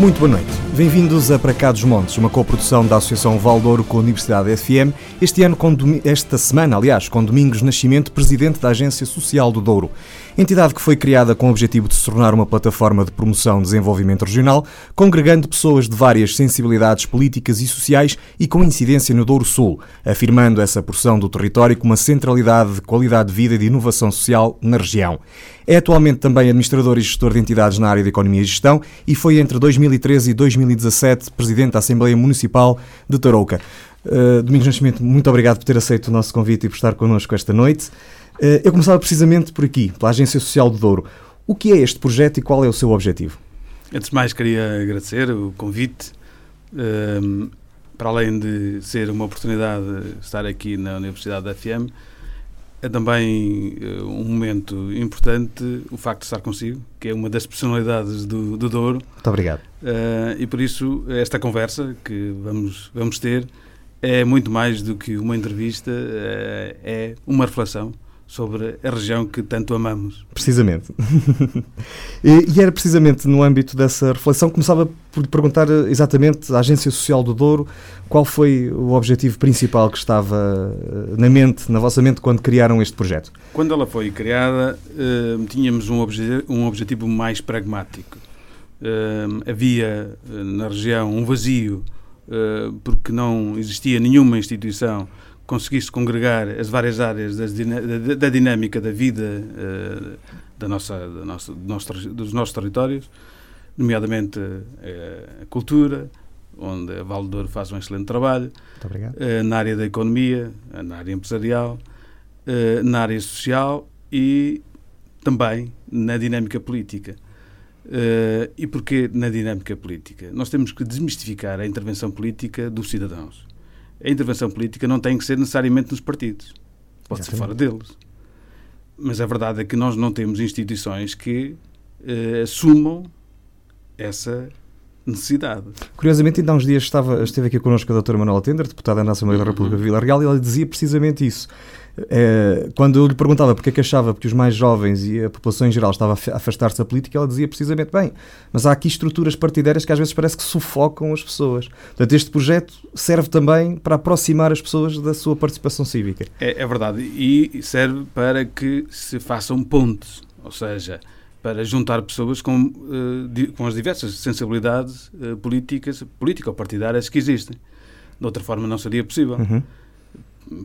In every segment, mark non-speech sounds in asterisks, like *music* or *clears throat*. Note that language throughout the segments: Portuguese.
Muito boa noite. Bem-vindos a Para Cá dos Montes, uma coprodução da Associação Valdouro com a Universidade FM. Este ano, esta semana, aliás, com Domingos Nascimento, presidente da Agência Social do Douro. Entidade que foi criada com o objetivo de se tornar uma plataforma de promoção e desenvolvimento regional, congregando pessoas de várias sensibilidades políticas e sociais e com incidência no Douro Sul, afirmando essa porção do território como uma centralidade de qualidade de vida e de inovação social na região. É atualmente também administrador e gestor de entidades na área de economia e gestão e foi entre 2013 e 2017 presidente da Assembleia Municipal de Tarouca. Uh, Domingos Nascimento, muito obrigado por ter aceito o nosso convite e por estar connosco esta noite. Uh, eu começava precisamente por aqui, pela Agência Social do Douro. O que é este projeto e qual é o seu objetivo? Antes de mais, queria agradecer o convite. Uh, para além de ser uma oportunidade de estar aqui na Universidade da FM, é também uh, um momento importante o facto de estar consigo, que é uma das personalidades do, do Douro. Muito obrigado. Uh, e por isso, esta conversa que vamos, vamos ter é muito mais do que uma entrevista, uh, é uma reflexão sobre a região que tanto amamos. Precisamente. *laughs* e, era precisamente no âmbito dessa reflexão que começava por perguntar exatamente à Agência Social do Douro qual foi o objetivo principal que estava eh, na mente, na vossa mente, quando criaram este projeto. Quando ela foi criada, uh, tínhamos um, obje um objetivo mais pragmático. Havia na região um vazio porque não existia nenhuma instituição conseguisse congregar as várias áreas da, da, dinâmica da vida uh, da nossa, da nossa, dos nossos territórios, nomeadamente uh, a cultura, onde a Valdor faz um excelente trabalho, uh, na área da economia, na área empresarial, na área social e também na dinâmica política. e porquê na dinâmica política? Nós temos que desmistificar a intervenção política dos cidadãos a intervenção política não tem que ser necessariamente nos partidos. Pode Exatamente. ser fora deles. Mas a verdade é que nós não temos instituições que uh, assumam essa necessidade. Curiosamente, ainda há uns dias estava, esteve aqui connosco a doutora Manuela Tender, deputada da Assembleia uhum. da República de Vila Real, e ela dizia precisamente isso. É, quando eu lhe perguntava porque é que achava que os mais jovens e a população em geral estava a afastar-se da política, ela dizia precisamente bem, mas há aqui estruturas partidárias que às vezes parece que sufocam as pessoas. Portanto, este projeto serve também para aproximar as pessoas da sua participação cívica. É, é verdade, e serve para que se façam pontes, ou seja, para juntar pessoas com, uh, com as diversas sensibilidades uh, políticas, político-partidárias que existem. De outra forma, não seria possível. Uhum.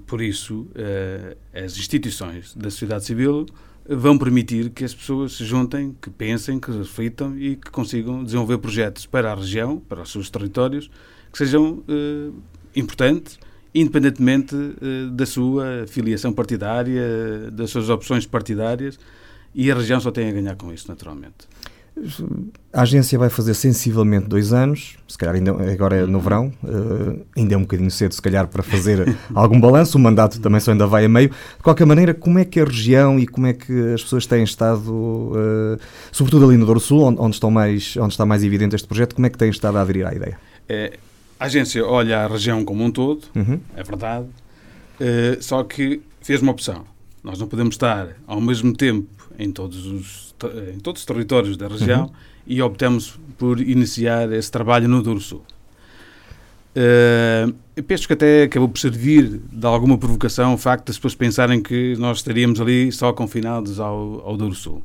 Por isso, uh, as instituições da sociedade civil vão permitir que as pessoas se juntem, que pensem, que reflitam e que consigam desenvolver projetos para a região, para os seus territórios, que sejam importantes, independentemente da sua filiação partidária, das suas opções partidárias e a região só tem a ganhar com isso, naturalmente. A agência vai fazer sensivelmente dois anos, se calhar ainda, agora é no verão, uh, ainda é um bocadinho cedo, se calhar, para fazer *laughs* algum balanço. O mandato também só ainda vai a meio. De qualquer maneira, como é que a região e como é que as pessoas têm estado, uh, sobretudo ali no Douro Sul, onde, onde, estão mais, onde está mais evidente este projeto, como é que têm estado a aderir à ideia? É, a agência olha a região como um todo, uhum. é verdade, uh, só que fez uma opção. Nós não podemos estar ao mesmo tempo em todos os, em todos os territórios da região uhum. e optamos por iniciar esse trabalho no Douro Sul. Uh, penso que até acabou por servir de alguma provocação o facto das pessoas pensarem que nós estaríamos ali só confinados ao, ao Douro Sul.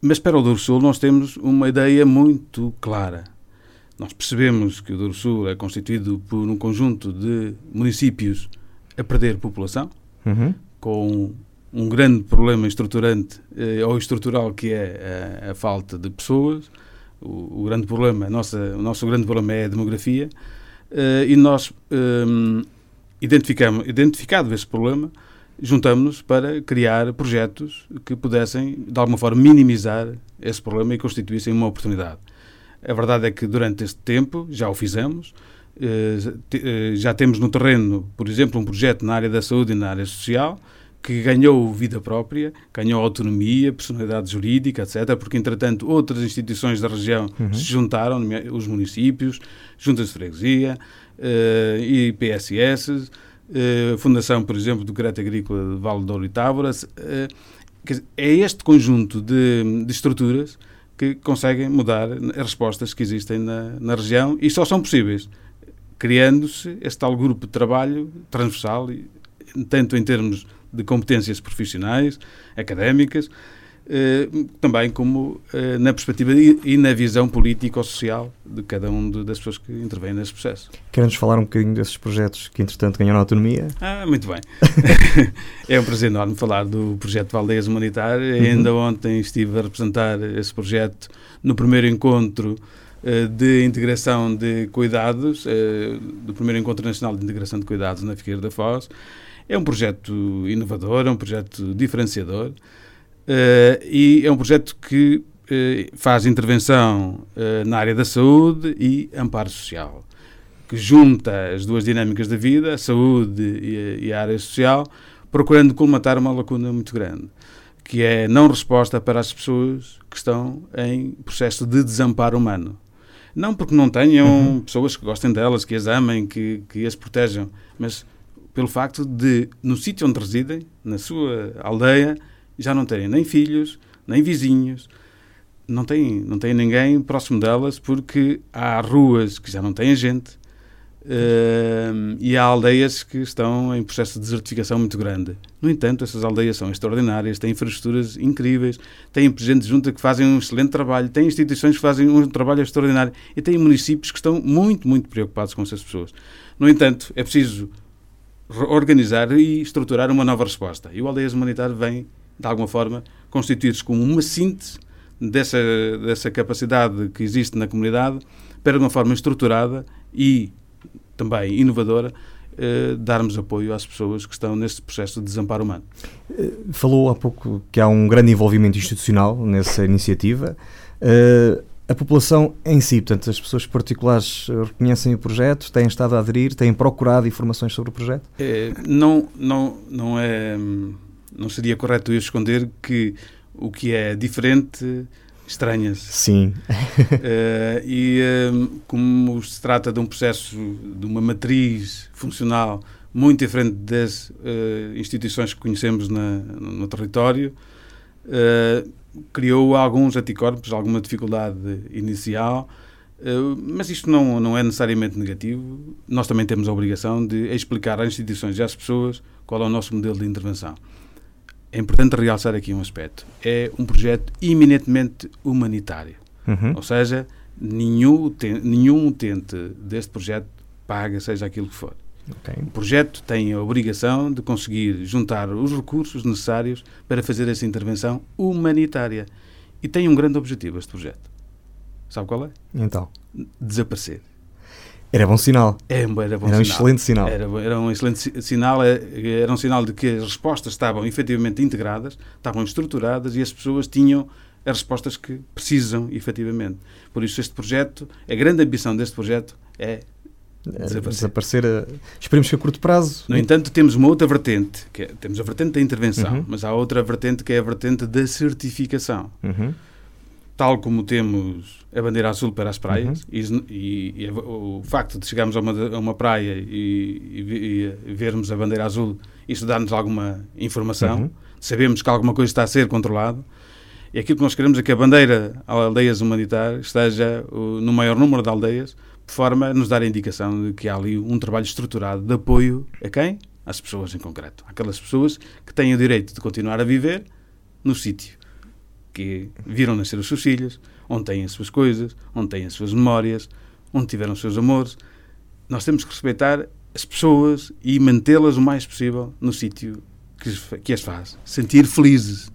Mas para o Douro Sul nós temos uma ideia muito clara. Nós percebemos que o Douro Sul é constituído por um conjunto de municípios a perder população, uhum. com um grande problema estruturante eh, ou estrutural que é a, a falta de pessoas. O, o, grande problema, nossa, o nosso grande problema é a demografia eh, e nós eh, identificamos, identificado esse problema, juntamos-nos para criar projetos que pudessem, de alguma forma, minimizar esse problema e constituíssem uma oportunidade. A verdade é que durante este tempo já o fizemos, eh, eh, já temos no terreno, por exemplo, um projeto na área da saúde e na área social, que ganhou vida própria, ganhou autonomia, personalidade jurídica, etc., porque, entretanto, outras instituições da região uhum. se juntaram, os municípios, juntas de freguesia uh, e PSS, uh, eh, Fundação, por exemplo, do Crédito Agrícola de Vale de Ouro e Távora. Uh, é este conjunto de, de estruturas que conseguem mudar as respostas que existem na, na região e só são possíveis criando-se este tal grupo de trabalho transversal, tanto em termos de competências profissionais, académicas, eh, também como eh, na perspectiva e na visão político-social de cada um das pessoas que intervêm nesse processo. Quer-nos falar um bocadinho desses projetos que, entretanto, ganharam autonomia? Ah, muito bem. *laughs* é um prazer enorme falar do projeto Valdeias Humanitárias. Uhum. Ainda ontem estive a representar esse projeto no primeiro encontro eh, de integração de cuidados, do primeiro encontro nacional de integração de cuidados na Figueira da Foz. É um projeto inovador, é um projeto diferenciador. Uh, e é um projeto que uh, faz intervenção uh, na área da saúde e amparo social, que junta as duas dinâmicas da vida, a saúde e, e a área social, procurando colmatar uma lacuna muito grande, que é não resposta para as pessoas que estão em processo de desamparo humano. Não porque não tenham uhum. pessoas que gostem delas, que as amem, que, que as protejam, mas pelo facto de, no sítio onde residem, na sua aldeia, já não têm nem filhos, nem vizinhos, não têm, não têm ninguém próximo delas porque há ruas que já não têm gente uh, e há aldeias que estão em processo de desertificação muito grande. No entanto, essas aldeias são extraordinárias, têm infraestruturas incríveis, têm gente junta que fazem um excelente trabalho, têm instituições que fazem um trabalho extraordinário e têm municípios que estão muito, muito preocupados com essas pessoas. No entanto, é preciso organizar e estruturar uma nova resposta. E o Aldeias Humanitário vem de alguma forma, constituir-se como uma síntese dessa, dessa capacidade que existe na comunidade para, de uma forma estruturada e também inovadora, eh, darmos apoio às pessoas que estão neste processo de desamparo humano. Eh, falou há pouco que há um grande envolvimento institucional nessa iniciativa. Eh, a população em si, portanto, as pessoas particulares reconhecem o projeto, têm estado a aderir, têm procurado informações sobre o projeto? É, não, não, não é não seria correto eu esconder que o que é diferente estranha-se. Sim. uh, *laughs* e uh, como se trata de um processo, de uma matriz funcional muito diferente das uh, instituições que conhecemos na, no, no, território, criou alguns anticorpos, alguma dificuldade inicial, mas isto não, não é necessariamente negativo. Nós também temos a obrigação de explicar às instituições e às pessoas qual é o nosso modelo de intervenção é importante realçar aqui um aspecto. É um projeto eminentemente humanitário. Uhum. Ou seja, nenhum, nenhum utente deste projeto paga, seja aquilo que for. Okay. O projeto tem a obrigação de conseguir juntar os recursos necessários para fazer essa intervenção humanitária. E tem um grande objetivo este projeto. Sabe qual é? Então. Desaparecer. Era bom sinal. É, era, bom era um sinal. excelente sinal. Era, era, um excelente sinal, é, era um sinal de que as respostas estavam efetivamente integradas, estavam estruturadas e as pessoas tinham as respostas que precisam efetivamente. Por isso, este projeto, a grande ambição deste projeto é desaparecer. desaparecer a... Esperemos que a curto prazo. No entanto, temos uma outra vertente, que é, temos a vertente da intervenção, uhum. mas há outra vertente que é a vertente da certificação. Uhum tal como temos a bandeira azul para as praias, uhum. e, e, e, o facto de chegarmos a uma, a uma praia e, e, vermos a bandeira azul, isso dá-nos alguma informação, uhum. sabemos que alguma coisa está a ser controlado, e aquilo que nós queremos é que a bandeira aldeias humanitárias esteja no maior número de aldeias, de forma a nos dar a indicação de que há ali um trabalho estruturado de apoio a quem? Às pessoas em concreto. Aquelas pessoas que têm o direito de continuar a viver no sítio que viram nascer os seus filhos, onde têm as suas coisas, onde têm as suas memórias, onde tiveram os seus amores. Nós temos que respeitar as pessoas e mantê-las o mais possível no sítio que, que as faz sentir felizes.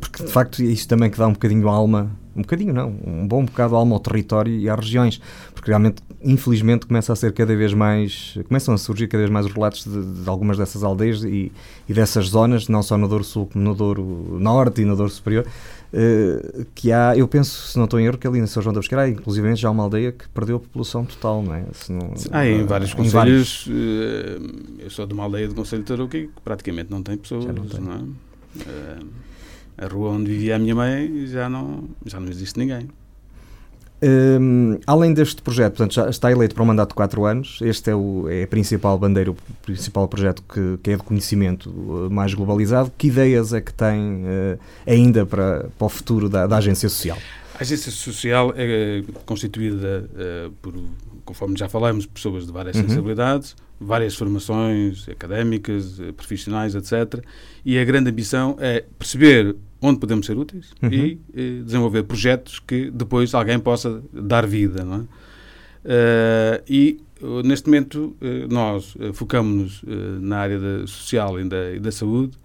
Porque de facto é isso também que dá um bocadinho alma, um bocadinho não, um bom bocado alma ao território e às regiões, porque realmente, infelizmente, começa a ser cada vez mais, começam a surgir cada vez mais os relatos de, de algumas dessas aldeias e, e, dessas zonas, não só no Douro Sul como no Douro Norte e no Douro Superior, uh, que há, eu penso, se não estou em erro, que ali na São João da Pesqueira, inclusive já há uma aldeia que perdeu a população total, não é? Não, ah, em vários em conselhos, vários... Uh, eu sou de uma aldeia do Conselho de Tarouca que praticamente não tem pessoas, não, tem. não é? Uh, a rua onde vivia a minha mãe já não, já não existe ninguém. Um, além deste projeto, portanto, já está eleito para um mandato de 4 anos. Este é, o, é a principal bandeira, o principal projeto que, que é de conhecimento uh, mais globalizado. Que ideias é que tem uh, ainda para, para o futuro da, da Agência Social? A agência social é constituída uh, por, conforme já falamos, pessoas de várias uhum. sensibilidades, várias formações académicas, eh, profissionais, etc. E a grande ambição é perceber onde podemos ser úteis uhum. e, e, desenvolver projetos que depois alguém possa dar vida. Não é? Uh, e neste momento nós focamos-nos na área da social e da, e da saúde,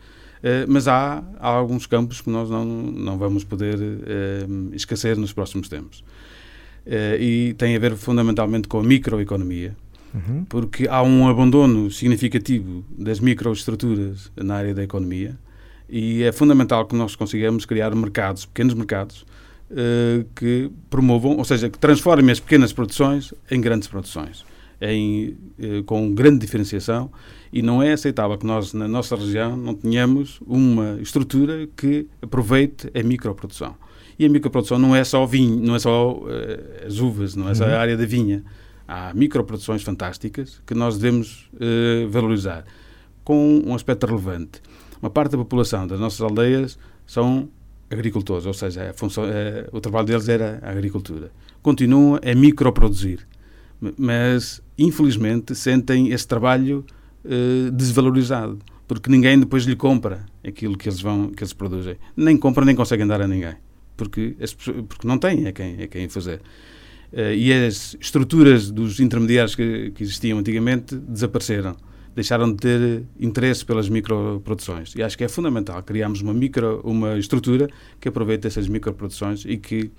mas há, há, alguns campos que nós não, não vamos poder esquecer nos próximos tempos. e tem a ver fundamentalmente com a microeconomia, uhum. porque há um abandono significativo das microestruturas na área da economia e é fundamental que nós consigamos criar mercados, pequenos mercados, uh, que promovam, ou seja, que transformem as pequenas produções em grandes produções, em, uh, com grande diferenciação e não é aceitável que nós, na nossa região, não tenhamos uma estrutura que aproveite a microprodução. E a microprodução não é só vinho, não é só uh, as uvas, não é só a uhum. área da vinha há microproduções fantásticas que nós devemos uh, valorizar, com um aspecto relevante. Uma parte da população das nossas aldeias são agricultores, ou seja, função, uh, o trabalho deles era a agricultura. Continuam a microproduzir, mas infelizmente sentem esse trabalho uh, desvalorizado, porque ninguém depois lhe compra aquilo que eles, vão, que eles produzem. Nem compram, nem conseguem dar a ninguém, porque, porque não têm a quem, a quem fazer. Uh, e as estruturas dos intermediários que, que, existiam antigamente desapareceram. Deixaram de ter interesse pelas microproduções. E acho que é fundamental criarmos uma, micro, uma estrutura que aproveite essas microproduções e que,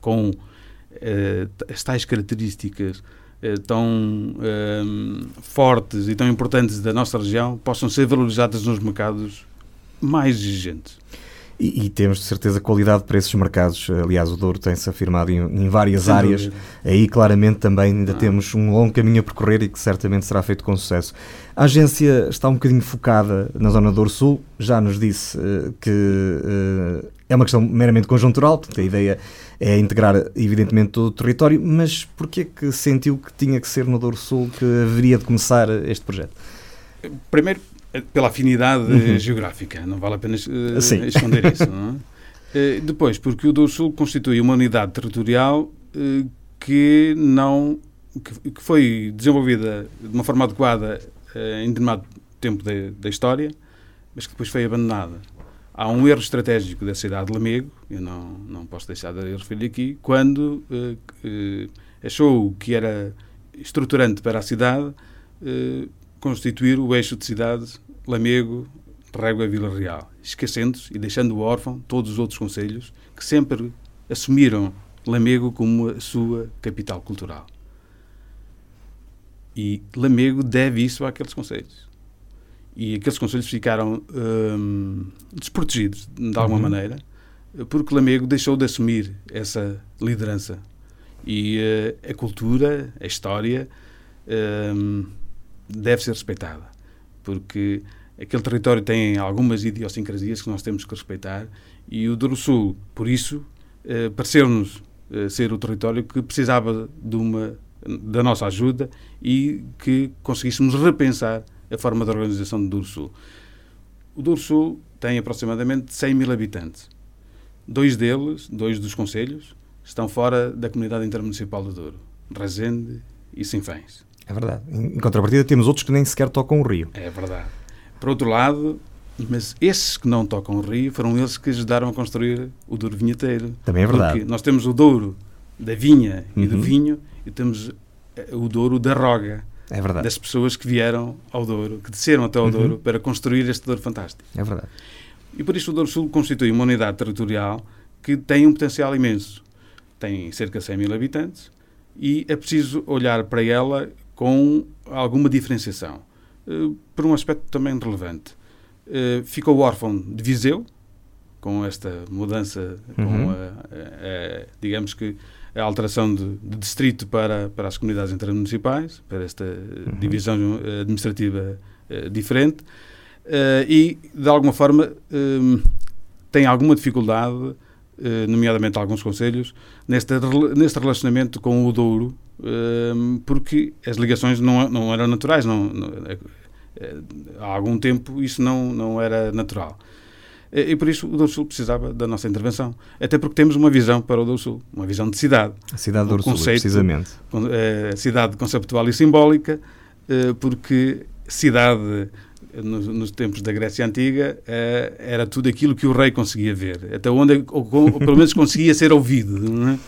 com uh, as tais características uh, tão fortes e tão importantes da nossa região, possam ser valorizadas nos mercados mais exigentes. E, e, temos de certeza qualidade para esses mercados. Aliás, o Douro tem-se afirmado em, em várias Sem áreas. Dúvida. Aí, claramente, também ainda ah. temos um longo caminho a percorrer e que certamente será feito com sucesso. A agência está um bocadinho focada na zona do Douro Sul. Já nos disse uh, que uh, é uma questão meramente conjuntural, portanto, a ideia é integrar, evidentemente, todo o território. Mas porquê que sentiu que tinha que ser no Douro Sul que haveria de começar este projeto? Primeiro, pela afinidade uhum. geográfica, não vale a pena uh, esconder isso. *laughs* É? uh, depois, porque o Douro Sul constitui uma unidade territorial uh, que não que, que, foi desenvolvida de uma forma adequada em determinado tempo de, da história, mas que depois foi abandonada. Há um erro estratégico da cidade de Lamego, eu não, não posso deixar de referir aqui, quando achou que era estruturante para a cidade constituir o eixo de cidade Lamego, Régua e Vila Real, esquecendo-se e deixando órfão todos os outros conselhos que sempre assumiram Lamego como a sua capital cultural. E Lamego deve isso àqueles conselhos. E aqueles conselhos ficaram hum, desprotegidos, de alguma uhum. maneira, porque Lamego deixou de assumir essa liderança. E uh, a cultura, a história, hum, deve ser respeitada, porque aquele território tem algumas idiosincrasias que nós temos que respeitar e o Douro Sul, por isso, eh, pareceu-nos eh, ser o território que precisava de uma da nossa ajuda e que conseguíssemos repensar a forma de organização do Douro Sul. O Douro Sul tem aproximadamente 100 mil habitantes. Dois deles, dois dos conselhos, estão fora da comunidade intermunicipal do Douro, Rezende e Sinfãs. É verdade. Em contrapartida, temos outros que nem sequer tocam o rio. É verdade. Por outro lado, mas esses que não tocam o rio foram eles que ajudaram a construir o Douro Vinheteiro. Também é verdade. Porque nós temos o Douro da vinha e do uhum. vinho e temos eh, o Douro da roga. É verdade. Das pessoas que vieram ao Douro, que desceram até ao uhum. Douro para construir este Douro fantástico. É verdade. E por isso o Douro Sul constitui uma unidade territorial que tem um potencial imenso. Tem cerca de 100 mil habitantes e é preciso olhar para ela com alguma diferenciação, uh, por um aspecto também relevante. Uh, ficou órfão de Viseu, com esta mudança, uhum. com a, a, a, digamos que a alteração de, de, distrito para, para as comunidades intermunicipais, para esta uhum. divisão administrativa uh, diferente, e de alguma forma tem alguma dificuldade, nomeadamente alguns conselhos, neste, neste relacionamento com o Douro, porque as ligações não, não eram naturais. Não, não, é, é, há algum tempo isso não, não era natural. E por isso o Douro Sul precisava da nossa intervenção. Até porque temos uma visão para o Douro Sul, uma visão de cidade. A cidade do Douro Sul, precisamente. A cidade conceptual e simbólica, porque cidade nos, nos, tempos da Grécia Antiga, uh, era tudo aquilo que o rei conseguia ver, até onde, ou, ou pelo menos conseguia ser ouvido.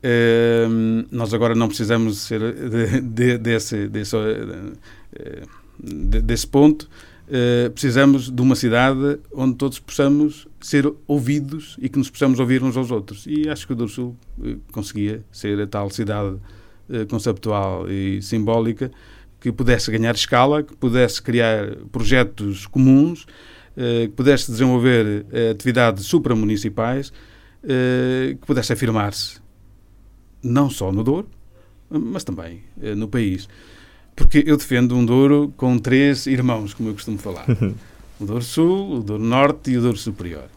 Uh, nós agora não precisamos ser de, de, desse, desse, uh, de, desse ponto. precisamos de uma cidade onde todos possamos ser ouvidos e que nos possamos ouvir uns aos outros. E acho que o Douro Sul conseguia ser a tal cidade conceptual e simbólica que pudesse ganhar escala, que pudesse criar projetos comuns, eh, que pudesse desenvolver eh, atividades supramunicipais, eh, que pudesse afirmar-se não só no Douro, mas também no país. Porque eu defendo um Douro com três irmãos, como eu costumo falar. O Douro Sul, o Douro Norte e o Douro Superior.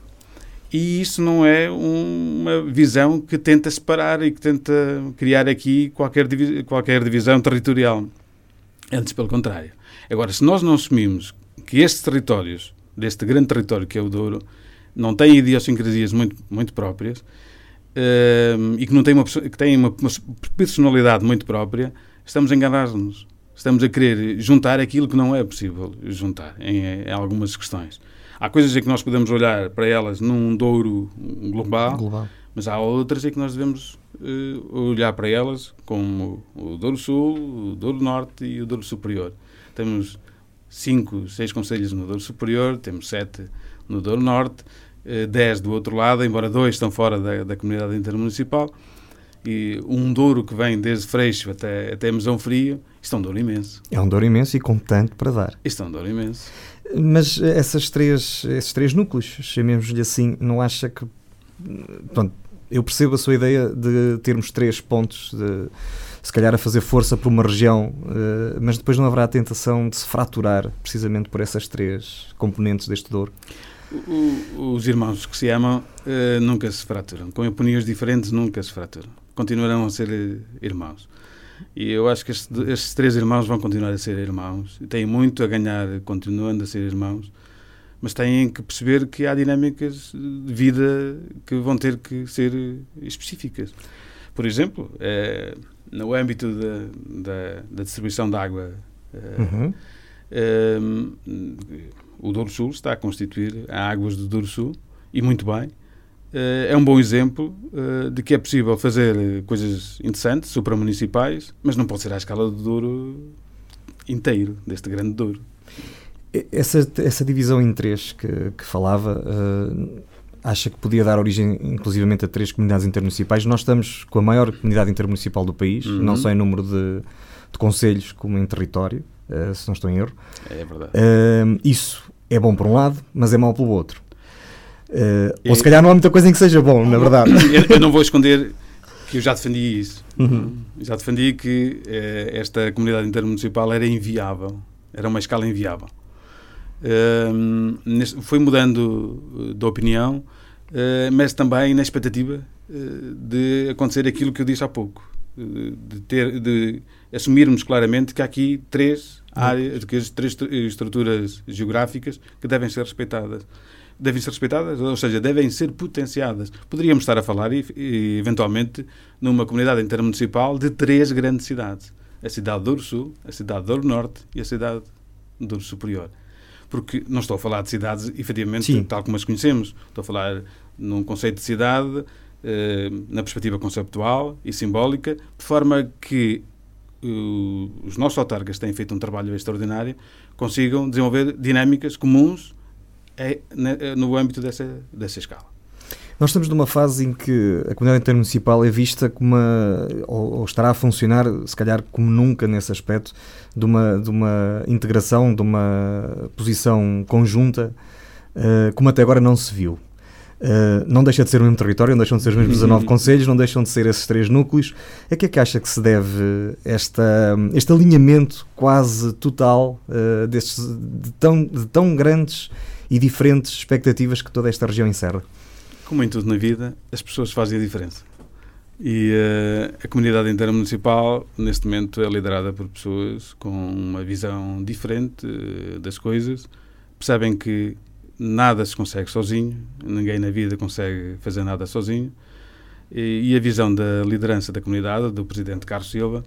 E isso não é uma visão que tenta separar e que tenta criar aqui qualquer, qualquer divisão territorial. Antes, pelo contrário. Agora, se nós não assumimos que estes territórios, deste grande território que é o Douro, não têm idiosincrasias muito, muito próprias uh, e que, não têm uma, que têm uma, uma personalidade muito própria, estamos a enganar-nos. Estamos a querer juntar aquilo que não é possível juntar em, em, algumas questões. Há coisas em que nós podemos olhar para elas num Douro global, global. mas há outras em que nós devemos uh, olhar para elas como o Douro Sul, o Douro Norte e o Douro Superior. Temos cinco, seis conselhos no Douro Superior, temos sete no Douro Norte, uh, dez do outro lado, embora dois estão fora da, da comunidade intermunicipal, e um Douro que vem desde Freixo até, até Mesão Frio, isto é um Douro imenso. É um Douro imenso e com tanto para dar. Isto é um Douro imenso. Mas essas três, esses três núcleos, chamemos-lhe assim, não acha que pronto, eu percebo a sua ideia de termos três pontos, de, se calhar a fazer força para uma região, uh, mas depois não haverá a tentação de se fraturar precisamente por essas três componentes deste Douro? Os irmãos que se amam uh, nunca se fraturam. Com opiniões diferentes nunca se fraturam. Continuarão a ser eh, irmãos. E eu acho que estes, estes três irmãos vão continuar a ser irmãos. Têm muito a ganhar continuando a ser irmãos mas têm que perceber que há dinâmicas de vida que vão ter que ser específicas. Por exemplo, é, no âmbito da, da, da, distribuição de água, é, uhum. o Douro Sul está a constituir águas do Douro Sul, e muito bem. É um bom exemplo de que é possível fazer coisas interessantes, supramunicipais, mas não pode ser à escala do Douro inteiro, deste grande Douro. Essa, essa divisão em três que, que falava, uh, acha que podia dar origem, inclusivamente, a três comunidades intermunicipais? Nós estamos com a maior comunidade intermunicipal do país, uhum. não só em número de, de conselhos como em território, uh, se não estou em erro. É verdade. Uh, isso é bom por um lado, mas é mau pelo outro. ou se calhar não há muita coisa em que seja bom, na verdade. Eu, não vou esconder que eu já defendi isso. Uhum. Já defendi que esta comunidade intermunicipal era inviável, era uma escala inviável foi mudando eh, de opinião, uh, mas também na expectativa uh, de acontecer aquilo que eu disse há pouco, de, ter, de assumirmos claramente que há aqui três áreas, que três estruturas geográficas que devem ser respeitadas. Devem ser respeitadas, ou seja, devem ser potenciadas. Poderíamos estar a falar, e, e, eventualmente, numa comunidade intermunicipal de três grandes cidades. A cidade do Douro Sul, a cidade do Douro Norte e a cidade do Douro Superior porque não estou a falar de cidades, efetivamente, Sim. tal como as conhecemos. Estou a falar num conceito de cidade, eh, na perspectiva conceptual e simbólica, de forma que uh, os nossos autarcas têm feito um trabalho extraordinário, consigam desenvolver dinâmicas comuns é, no âmbito dessa, dessa escala. Nós estamos numa fase em que a comunidade intermunicipal é vista como uma, ou, ou, estará a funcionar, se calhar como nunca nesse aspecto, de uma, de uma integração, de uma posição conjunta, uh, como até agora não se viu. Uh, não deixa de ser o mesmo território, não deixam de ser os mesmos 19 *laughs* conselhos, não deixam de ser esses três núcleos. A que é que acha que se deve esta, este alinhamento quase total uh, destes, de, tão, de tão grandes e diferentes expectativas que toda esta região encerra? Como em tudo na vida, as pessoas fazem a diferença. E uh, a comunidade intermunicipal, neste momento, é liderada por pessoas com uma visão diferente uh, das coisas, percebem que nada se consegue sozinho, ninguém na vida consegue fazer nada sozinho, e, e a visão da liderança da comunidade, do Presidente Carlos Silva,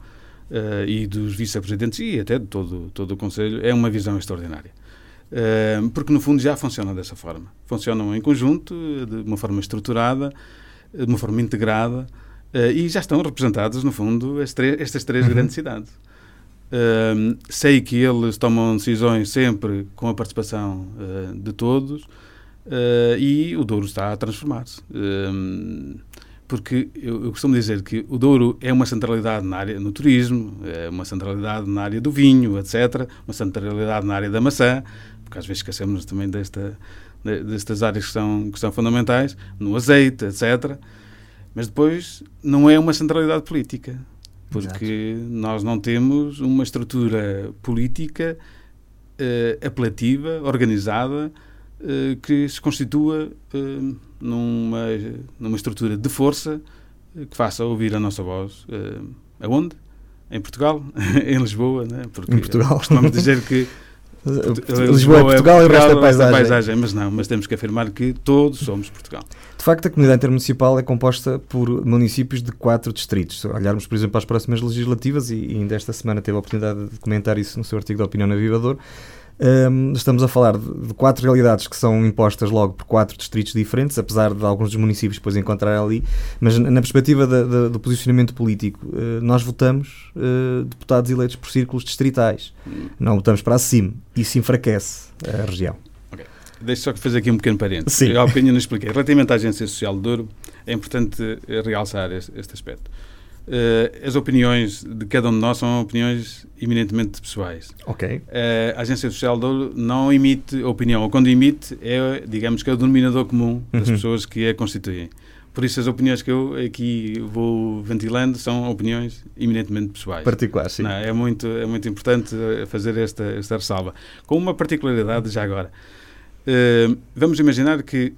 uh, e dos vice-presidentes e até de todo, todo o Conselho, é uma visão extraordinária. Porque, no fundo, já funcionam dessa forma. Funcionam em conjunto, de uma forma estruturada, de uma forma integrada, uh, e já estão representadas, no fundo, estas três uhum. grandes cidades. Sei que eles tomam decisões sempre com a participação uh, de todos uh, e o Douro está a transformar-se porque eu, eu, costumo dizer que o Douro é uma centralidade na área no turismo, é uma centralidade na área do vinho, etc., uma centralidade na área da maçã, porque às vezes esquecemos também desta, destas áreas que são, que são fundamentais, no azeite, etc. Mas depois não é uma centralidade política, porque Exato. nós não temos uma estrutura política uh, apelativa, organizada, uh, que se constitua. Uh, numa, numa estrutura de força eh, que faça ouvir a nossa voz. Uh, aonde? Em Portugal? *laughs* em Lisboa, né? Porque em Portugal. Vamos dizer que Lisboa, Lisboa é Portugal, é Portugal e o resto é paisagem. paisagem. Mas não, mas temos que afirmar que todos somos Portugal. De facto, a comunidade intermunicipal é composta por municípios de quatro distritos. Se olharmos, por exemplo, para as próximas legislativas, e ainda esta semana teve a oportunidade de comentar isso no seu artigo de opinião na Vivador, um, estamos a falar de, de, quatro realidades que são impostas logo por quatro distritos diferentes, apesar de alguns dos municípios depois encontrar ali, mas na perspectiva da, da, do posicionamento político, uh, nós votamos uh, deputados eleitos por círculos distritais, não votamos para a CIM, isso enfraquece a região. Okay. Deixa só fazer aqui um pequeno parênteses. Sim. Eu há bocadinho não expliquei. Relativamente à Agência Social de Douro, é importante eh, realçar este, este aspecto. Uh, as opiniões de cada um de nós são opiniões eminentemente pessoais. Ok. Uh, a Agência Social não emite opinião, ou quando emite, é, digamos que é o denominador comum das uhum. pessoas que a constituem. Por isso, as opiniões que eu aqui vou ventilando são opiniões eminentemente pessoais. Particulares, sim. Não, é, muito, é muito importante fazer esta, esta ressalva. Com uma particularidade já agora. Uh, vamos imaginar que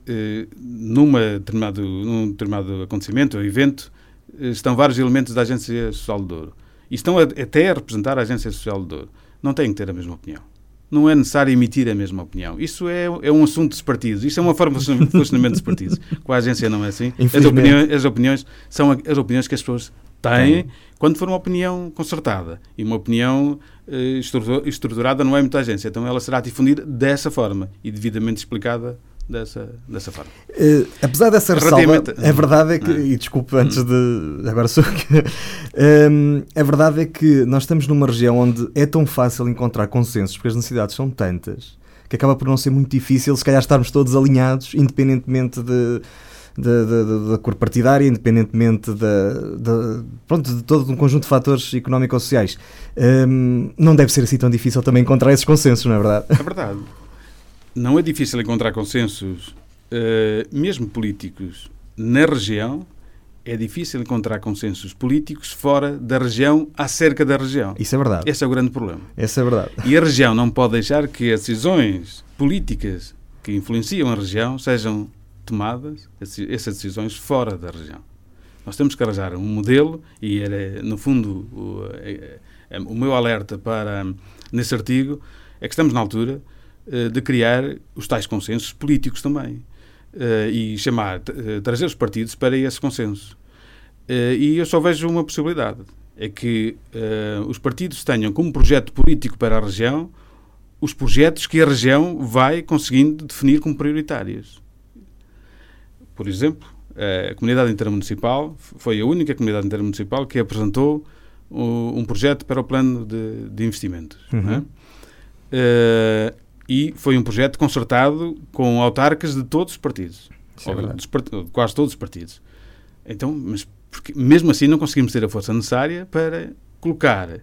numa determinado, num determinado acontecimento ou evento estão vários elementos da Agência Social de Douro e estão a, até a representar a Agência Social de Douro. Não têm que ter a mesma opinião. Não é necessário emitir a mesma opinião. Isso é, é um assunto dos partidos. Isso é uma forma de funcionamento dos partidos. Com a agência não é assim. As opiniões, as opiniões são as opiniões que as pessoas têm quando for uma opinião concertada. E uma opinião eh, estruturada não é muita agência. Então ela será difundida dessa forma e devidamente explicada dessa, dessa forma. Uh, apesar dessa ressalva, a verdade é que, é? e desculpe antes de. Agora sou. um, a verdade é que nós estamos numa região onde é tão fácil encontrar consensos, porque as necessidades são tantas, que acaba por não ser muito difícil, se calhar, estarmos todos alinhados, independentemente de. Da cor partidária, independentemente de, de, pronto, de todo um conjunto de fatores económico-sociais. Um, não deve ser assim tão difícil também encontrar esses consensos, não é verdade? É verdade não é difícil encontrar consensos, uh, mesmo políticos, na região. É difícil encontrar consensos políticos fora da região, acerca da região. Isso é verdade. Esse é o grande problema. Esse é verdade. E a região não pode deixar que as decisões políticas que influenciam a região sejam tomadas, essas decisões, fora da região. Nós temos que arranjar um modelo, e era, no fundo, o, é, é, o meu alerta para nesse artigo é que estamos na altura de criar os tais consensos políticos também eh, e chamar, eh, trazer os partidos para esse consenso. E eu só vejo uma possibilidade, é que os partidos tenham como projeto político para a região os projetos que a região vai conseguindo definir como prioritários. Por exemplo, a comunidade intermunicipal foi a única comunidade intermunicipal que apresentou um projeto para o plano de, de investimentos. Uhum. É? E foi um projeto concertado com autarcas de todos os partidos. É dos, quase todos os partidos. Então, mas porque, mesmo assim não conseguimos ter a força necessária para colocar uh,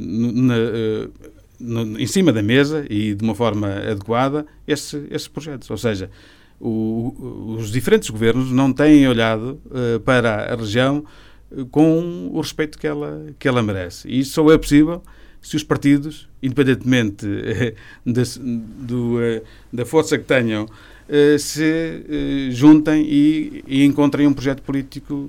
na, uh, no, em cima da mesa e de uma forma adequada esses, esses projetos. Ou seja, o, os diferentes governos não têm olhado uh, para a região com o respeito que ela, que ela merece. E isso só é possível se os partidos, independentemente eh, *laughs* de, do, eh, da força que tenham, eh, se juntem e, e encontrem um projeto político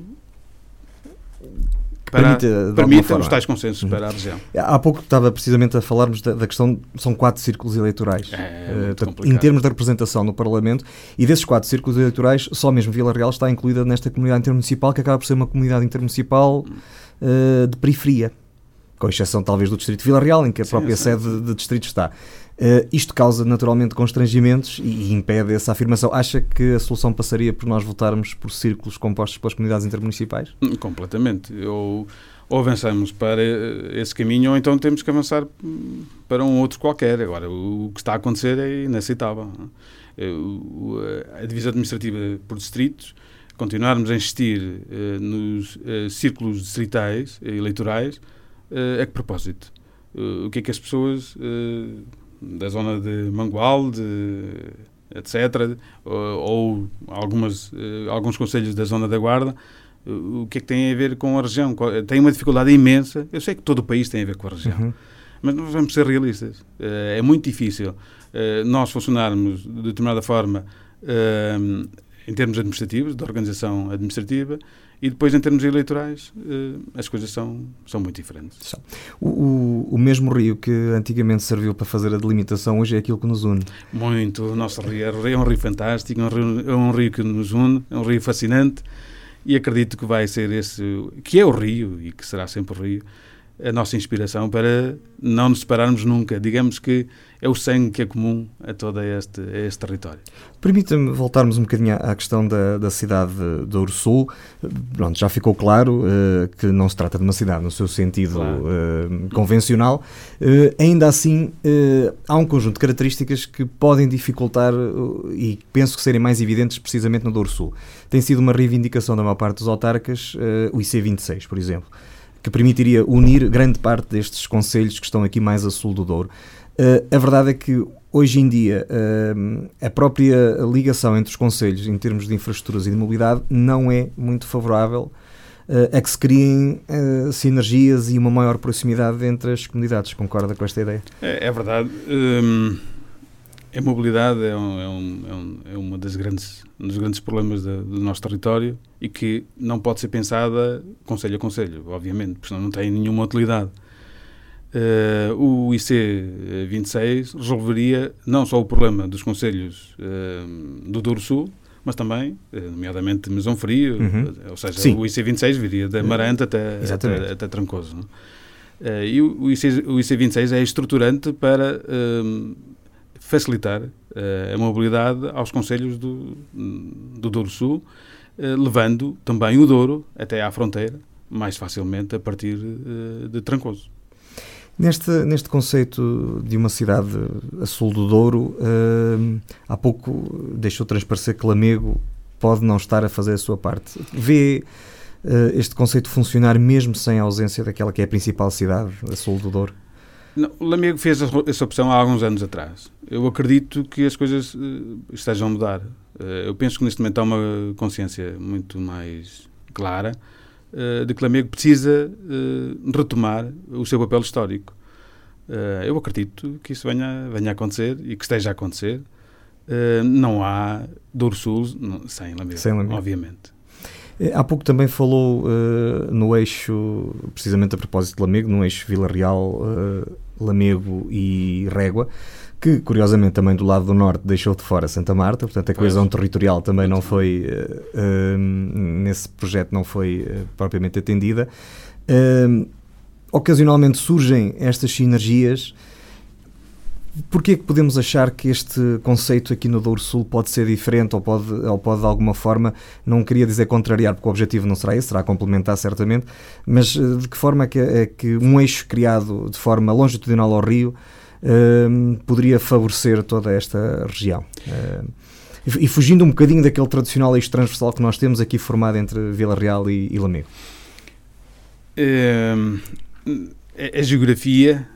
para, permita os tais consensos uhum. para a região. Há pouco estava precisamente a falarmos da, da questão, são quatro círculos eleitorais, é, uh, em termos de representação no Parlamento, e desses quatro círculos eleitorais, só mesmo Vila Real está incluída nesta comunidade intermunicipal, que acaba por ser uma comunidade intermunicipal uh, de periferia, com exceção talvez do Distrito de Vila Real, em que a própria sim, sede de distrito está. Uh, isto causa naturalmente constrangimentos e, impede essa afirmação. Acha que a solução passaria por nós votarmos por círculos compostos pelas comunidades intermunicipais? Hum, completamente. Ou, ou avançamos para esse caminho ou então temos que avançar para um outro qualquer. Agora, o, que está a acontecer é inaceitável. Uh, a divisão administrativa por distritos, continuarmos a insistir nos círculos distritais eleitorais, a que propósito? o que é que as pessoas da zona de Mangualde, etc., ou, algumas, eh, alguns conselhos da zona da Guarda, eh, o que é que tem a ver com a região? Tem uma dificuldade imensa. Eu sei que todo o país tem a ver com a região, uhum. mas nós vamos ser realistas. Eh, é muito difícil nós funcionarmos de determinada forma em termos administrativos, de organização administrativa, e depois, em termos eleitorais, uh, as coisas são, são muito diferentes. O, o, o, mesmo rio que antigamente serviu para fazer a delimitação, hoje é aquilo que nos une. Muito. O nosso rio é, é um rio fantástico, é um rio, é um rio que nos une, é um rio fascinante e acredito que vai ser esse, que é o rio e que será sempre o rio, a nossa inspiração para não nos separarmos nunca. Digamos que é o sangue que é comum a todo este, a este território. Permita-me voltarmos um bocadinho à questão da, da cidade de Ouro Sul. Pronto, já ficou claro uh, que não se trata de uma cidade no seu sentido claro. uh, convencional. Uh, ainda assim, há um conjunto de características que podem dificultar e penso que serem mais evidentes precisamente no Douro Sul. Tem sido uma reivindicação da maior parte dos autarcas, o IC26, por exemplo que permitiria unir grande parte destes conselhos que estão aqui mais a sul do Douro. Uh, a verdade é que hoje em dia uh, a própria ligação entre os conselhos em termos de infraestruturas e de mobilidade não é muito favorável uh, a que se criem sinergias e uma maior proximidade entre as comunidades. Concorda com esta ideia? É, é verdade. Um a mobilidade é, um, é, um, é, um, é uma das grandes, um dos grandes problemas da, do nosso território e que não pode ser pensada conselho a conselho, obviamente, porque senão não tem nenhuma utilidade. Uh, o IC26 resolveria não só o problema dos conselhos uh, do Douro Sul, mas também, uh, nomeadamente Mesão Frio, uhum. ou seja, Sim. o IC26 viria da Maranta até, até, até, Trancoso. e o, o, IC, o IC26 é estruturante para facilitar uh, a mobilidade aos conselhos do, do Douro Sul, uh, levando também o Douro até à fronteira, mais facilmente a partir uh, de Trancoso. Neste, neste conceito de uma cidade a sul do Douro, há pouco deixou transparecer que Lamego pode não estar a fazer a sua parte. Vê este conceito funcionar mesmo sem a ausência daquela que é a principal cidade a sul do Douro? Não, o Lamego fez essa opção há alguns anos atrás. Eu acredito que as coisas uh, estejam a mudar. Uh, eu penso que neste momento há uma consciência muito mais clara uh, de que Lamego precisa retomar o seu papel histórico. eu acredito que isso venha, venha a acontecer e que esteja a acontecer. não há Douro Sul sem Lamego, sem Lamego. obviamente. Há pouco também falou uh, no eixo, precisamente a propósito de Lamego, no eixo Vila Real, uh, Lamego e Régua, que curiosamente também do lado do norte deixou de fora Santa Marta, portanto a coesão territorial também não foi, uh, nesse projeto não foi propriamente atendida. ocasionalmente surgem estas sinergias Porquê é que podemos achar que este conceito aqui no Douro Sul pode ser diferente ou pode, ou pode de alguma forma, não queria dizer contrariar, porque o objetivo não será esse, será complementar certamente, mas eh, de que forma é que, é que um eixo criado de forma longitudinal ao Rio uh, poderia favorecer toda esta região? Uh, e fugindo um bocadinho daquele tradicional eixo transversal que nós temos aqui formado entre Vila Real e, e Lamego. É, a geografia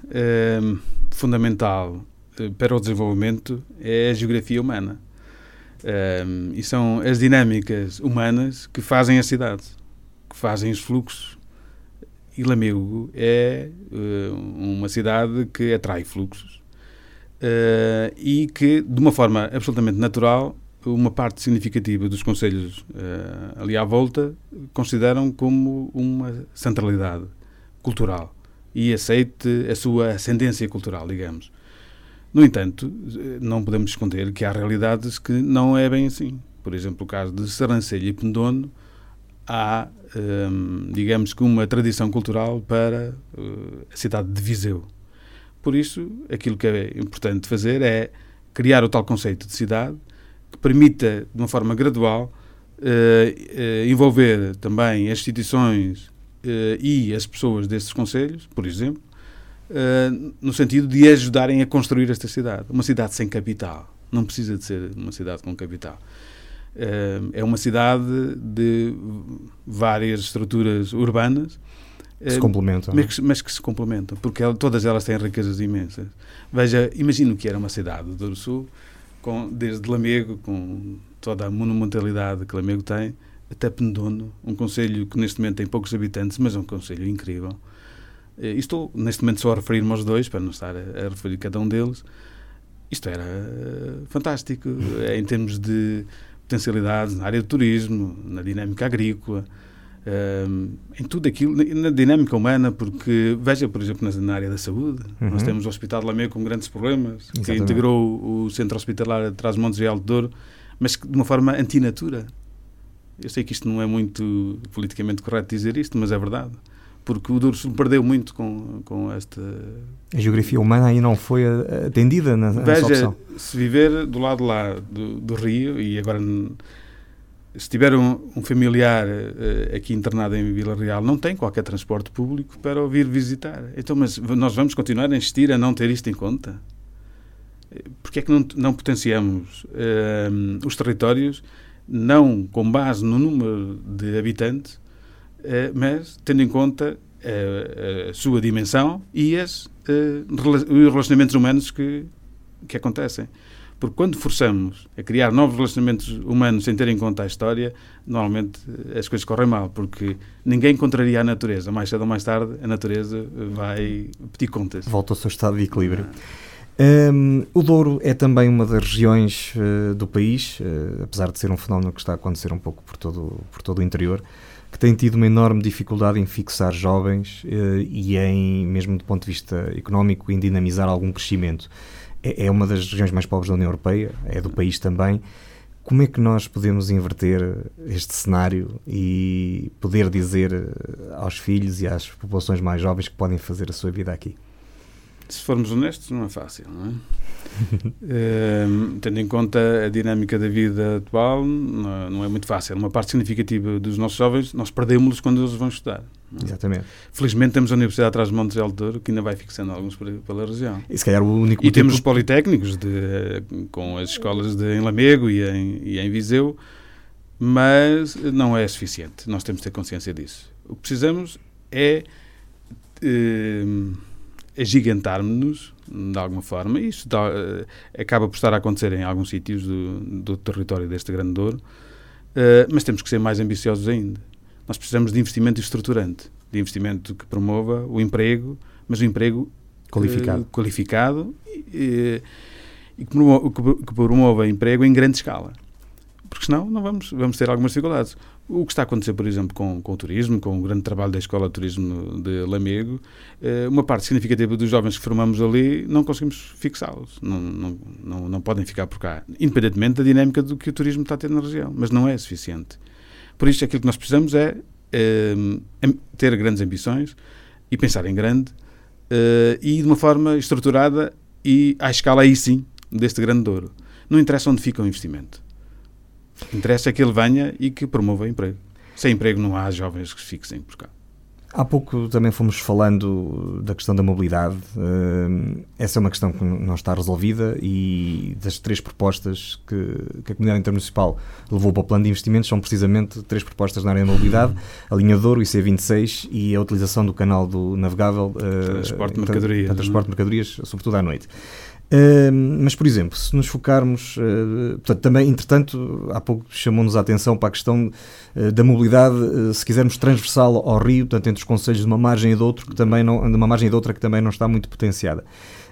fundamental eh, para o desenvolvimento é a geografia humana. Um, e são as dinâmicas humanas que fazem a cidade, que fazem os fluxos. E Lamego é uh, uma cidade que atrai fluxos uh, e que, de uma forma absolutamente natural, uma parte significativa dos conselhos uh, ali à volta consideram como uma centralidade cultural e aceite a sua ascendência cultural, digamos. No entanto, não podemos esconder que há realidades que não é bem assim. Por exemplo, o caso de Sarancelho e Pendono, há, um, digamos que, uma tradição cultural para uh, a cidade de Viseu. Por isso, aquilo que é importante fazer é criar o tal conceito de cidade que permita, de uma forma gradual, uh, uh, envolver também as instituições e as pessoas desses conselhos, por exemplo, no sentido de ajudarem a construir esta cidade. Uma cidade sem capital. Não precisa de ser uma cidade com capital é uma cidade de várias estruturas urbanas que se complementam, mas que, mas que, se complementam, porque todas elas têm riquezas imensas. Veja, imagino que era uma cidade do Sul, com, desde Lamego, com toda a monumentalidade que Lamego tem, até Pendono, um conselho que neste momento tem poucos habitantes, mas é um conselho incrível. Eh, e estou neste momento só a referir-me aos dois, para não estar a, a referir cada um deles. Isto era fantástico, em termos de potencialidades na área do turismo, na dinâmica agrícola, um, em tudo aquilo, na dinâmica humana, porque veja, por exemplo, na, área da saúde, uhum. nós temos o Hospital de Lamego com grandes problemas, Exatamente. que integrou o Centro Hospitalar de Trás-Montes e Alto Douro, mas de uma forma antinatura. Eu sei que isto não é muito politicamente correto dizer isto, mas é verdade porque o Douro perdeu muito com, com esta... A geografia humana aí não foi atendida na, Veja, opção. se viver do lado lá do, do rio e agora se tiver um, um familiar uh, aqui internado em Vila Real, não tem qualquer transporte público para o vir visitar. Então, mas nós vamos continuar a insistir a não ter isto em conta? Porque é que não, não potenciamos uh, os territórios, não com base no número de habitantes, eh, mas tendo em conta eh, a sua dimensão e as, eh, os relacionamentos humanos que, que acontecem. Porque quando forçamos a criar novos relacionamentos humanos sem ter em conta a história, normalmente as coisas correm mal, porque ninguém contraria a natureza. Mais cedo ou mais tarde, a natureza vai pedir contas. Volta ao seu estado de equilíbrio. Um, o Douro é também uma das regiões uh, do país, uh, apesar de ser um fenómeno que está a acontecer um pouco por todo, por todo o interior, que tem tido uma enorme dificuldade em fixar jovens uh, e em, mesmo do ponto de vista económico, em dinamizar algum crescimento. É, é, uma das regiões mais pobres da União Europeia, é do país também. Como é que nós podemos inverter este cenário e poder dizer aos filhos e às populações mais jovens que podem fazer a sua vida aqui? Se formos honestos, não é fácil, não é? *laughs* Ehm, tendo em conta a dinâmica da vida atual, não, não, é muito fácil. Uma parte significativa dos nossos jovens, nós perdemos-los quando eles vão estudar. É? Exatamente. Felizmente temos a Universidade atrás de Montes de Alto que ainda vai fixando alguns pela região. E se calhar o único E temos os politécnicos de, com as escolas de, em Lamego e em, e em Viseu, mas não é suficiente. Nós temos de ter consciência disso. O que precisamos é... Uh, agigantarmos-nos de alguma forma, e isso dá, uh, acaba por estar a acontecer em alguns sítios do, do território deste grande Douro, uh, mas temos que ser mais ambiciosos ainda. Nós precisamos de investimento estruturante, de investimento que promova o emprego, mas o emprego qualificado, uh, qualificado e, e que, promova, que promova emprego em grande escala porque senão não vamos, vamos ter algumas dificuldades. O que está a acontecer, por exemplo, com, com o turismo, com o grande trabalho da Escola de Turismo de Lamego, eh, uma parte significativa dos jovens que formamos ali não conseguimos fixá-los. Não, não, não, não, podem ficar por cá, independentemente da dinâmica do que o turismo está a ter na região. Mas não é suficiente. Por isso, aquilo que nós precisamos é eh, ter grandes ambições e pensar em grande eh, e de uma forma estruturada e à escala aí sim deste grande Douro. Não interessa onde fica o investimento Interessa que ele venha e que promova emprego. Sem emprego não há jovens que fixem por cá. Há pouco também fomos falando da questão da mobilidade. Eh, essa é uma questão que não está resolvida e das três propostas que, que a Comunidade Intermunicipal levou para o plano de investimentos são precisamente três propostas na área da mobilidade, a linha Douro, o IC26 e a utilização do canal do navegável eh, transporte de mercadorias, transporte de mercadorias, sobretudo à noite. Mas, por exemplo, se nos focarmos, uh, portanto, também, entretanto, há pouco chamou-nos a atenção para a questão uh, da mobilidade, se quisermos transversal ao Rio, portanto, entre os conselhos de uma margem e de outro, que também não, de uma margem e de outra que também não está muito potenciada.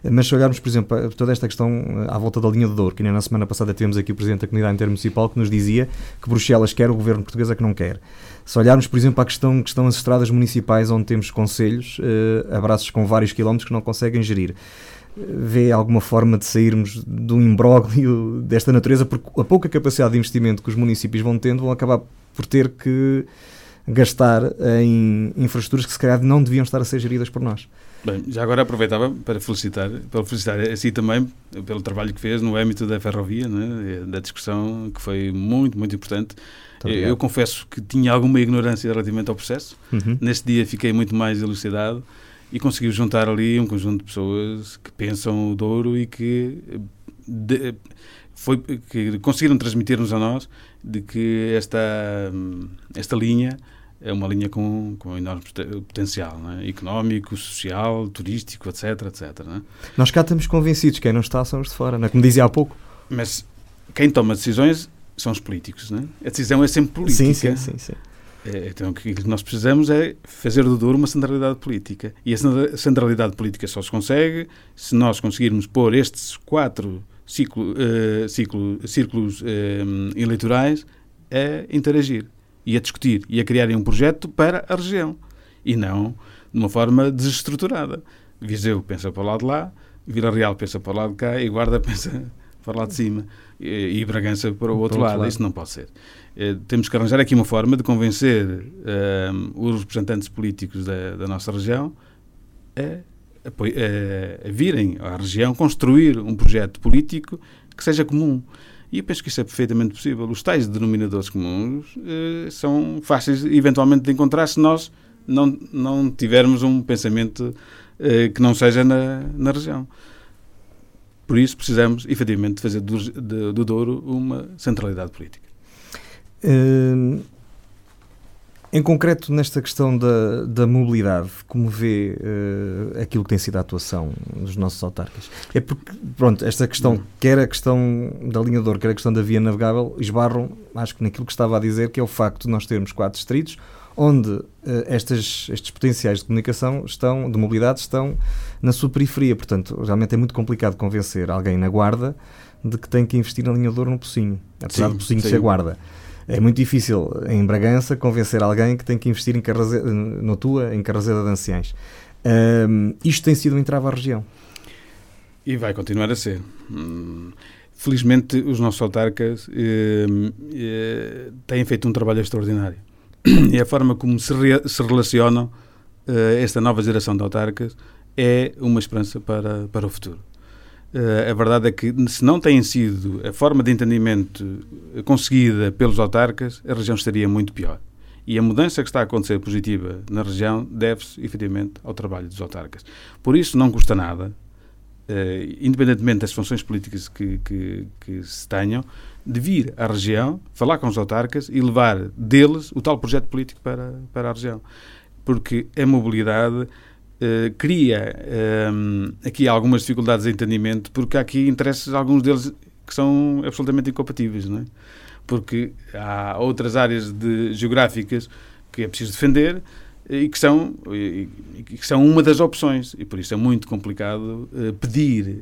Mas se olharmos, por exemplo, toda esta questão à volta da linha de Douro, que nem na semana passada temos aqui o Presidente da Comunidade Intermunicipal que nos dizia que Bruxelas quer, o Governo português é que não quer. Se olharmos, por exemplo, para a questão que estão as estradas municipais onde temos conselhos, abraços com vários quilómetros que não conseguem gerir vê alguma forma de sairmos do imbróglio desta natureza, porque a pouca capacidade de investimento que os municípios vão tendo vão acabar por ter que gastar em infraestruturas que se calhar não deviam estar a ser geridas por nós. Bem, já agora aproveitava para felicitar, para felicitar a si também pelo trabalho que fez no âmbito da ferrovia, né, da discussão que foi muito, muito importante. Eu, eu, confesso que tinha alguma ignorância relativamente ao processo. Uhum. Neste dia fiquei muito mais elucidado e conseguiu juntar ali um conjunto de pessoas que pensam o Douro e que, de, foi, que conseguiram transmitir-nos a nós de que esta, esta linha é uma linha com, com enorme potencial é? económico, social, turístico, etc. etc é? Nós cá estamos convencidos, quem não está são os de fora, é? como dizia há pouco. Mas quem toma decisões são os políticos. É? A decisão é sempre política. Sim, sim, sim. sim. É, então, o que nós precisamos é fazer do Douro uma centralidade política. E a centralidade política só se consegue se nós conseguirmos pôr estes quatro ciclo, uh, ciclo, círculos uh, eleitorais a interagir e a discutir e a criarem um projeto para a região. E não de uma forma desestruturada. Viseu pensa para o lado de lá, Vila Real pensa para o lado de cá e Guarda pensa para lado de cima e, e Bragança para o outro, lado. lado. Isso não pode ser. Eh, temos que arranjar aqui uma forma de convencer eh, os representantes políticos da, da nossa região a, a, a, virem à região construir um projeto político que seja comum. E eu penso que isso é perfeitamente possível. Os tais denominadores comuns eh, são fáceis, eventualmente, de encontrar se nós não, não tivermos um pensamento que não seja na, na região. Por isso, precisamos, efetivamente, fazer do, do, do Douro uma centralidade política. Em concreto, nesta questão da, da mobilidade, como vê uh, aquilo que tem sido a atuação dos nossos autarcas? É porque, pronto, esta questão, hum. quer a questão da linha de quer a questão da via navegável, esbarram, acho que naquilo que estava a dizer, que é o facto de nós termos quatro distritos, onde uh, estas, estes potenciais de comunicação estão, de mobilidade estão na sua periferia. Portanto, realmente é muito complicado convencer alguém na Guarda de que tem que investir na linha de no Pocinho, apesar sim, do Pocinho ser Guarda. É muito difícil em Bragança convencer alguém que tem que investir em Carrazeda, no Tua, em Carrazeda de Anciães. Um, isto tem sido um entrave à região. E vai continuar a ser. Hum, felizmente, os nossos autarcas eh, eh, têm feito um trabalho extraordinário. *clears throat* E a forma como se, re, se relacionam eh, esta nova geração de autarcas é uma esperança para, para o futuro. Uh, a verdade é que, se não tem sido a forma de entendimento conseguida pelos autarcas, a região estaria muito pior. E a mudança que está a acontecer positiva na região deve-se, efetivamente, ao trabalho dos autarcas. Por isso, não custa nada, uh, independentemente das funções políticas que, que, que se tenham, de vir à região, falar com os autarcas e levar deles o tal projeto político para, para a região. Porque a mobilidade Uh, cria ehm, aqui algumas dificuldades de entendimento, porque há aqui interesses, alguns deles que são absolutamente incompatíveis, não é? Porque há outras áreas de, geográficas que é preciso defender e que são, e, que são uma das opções. E por isso é muito complicado uh, pedir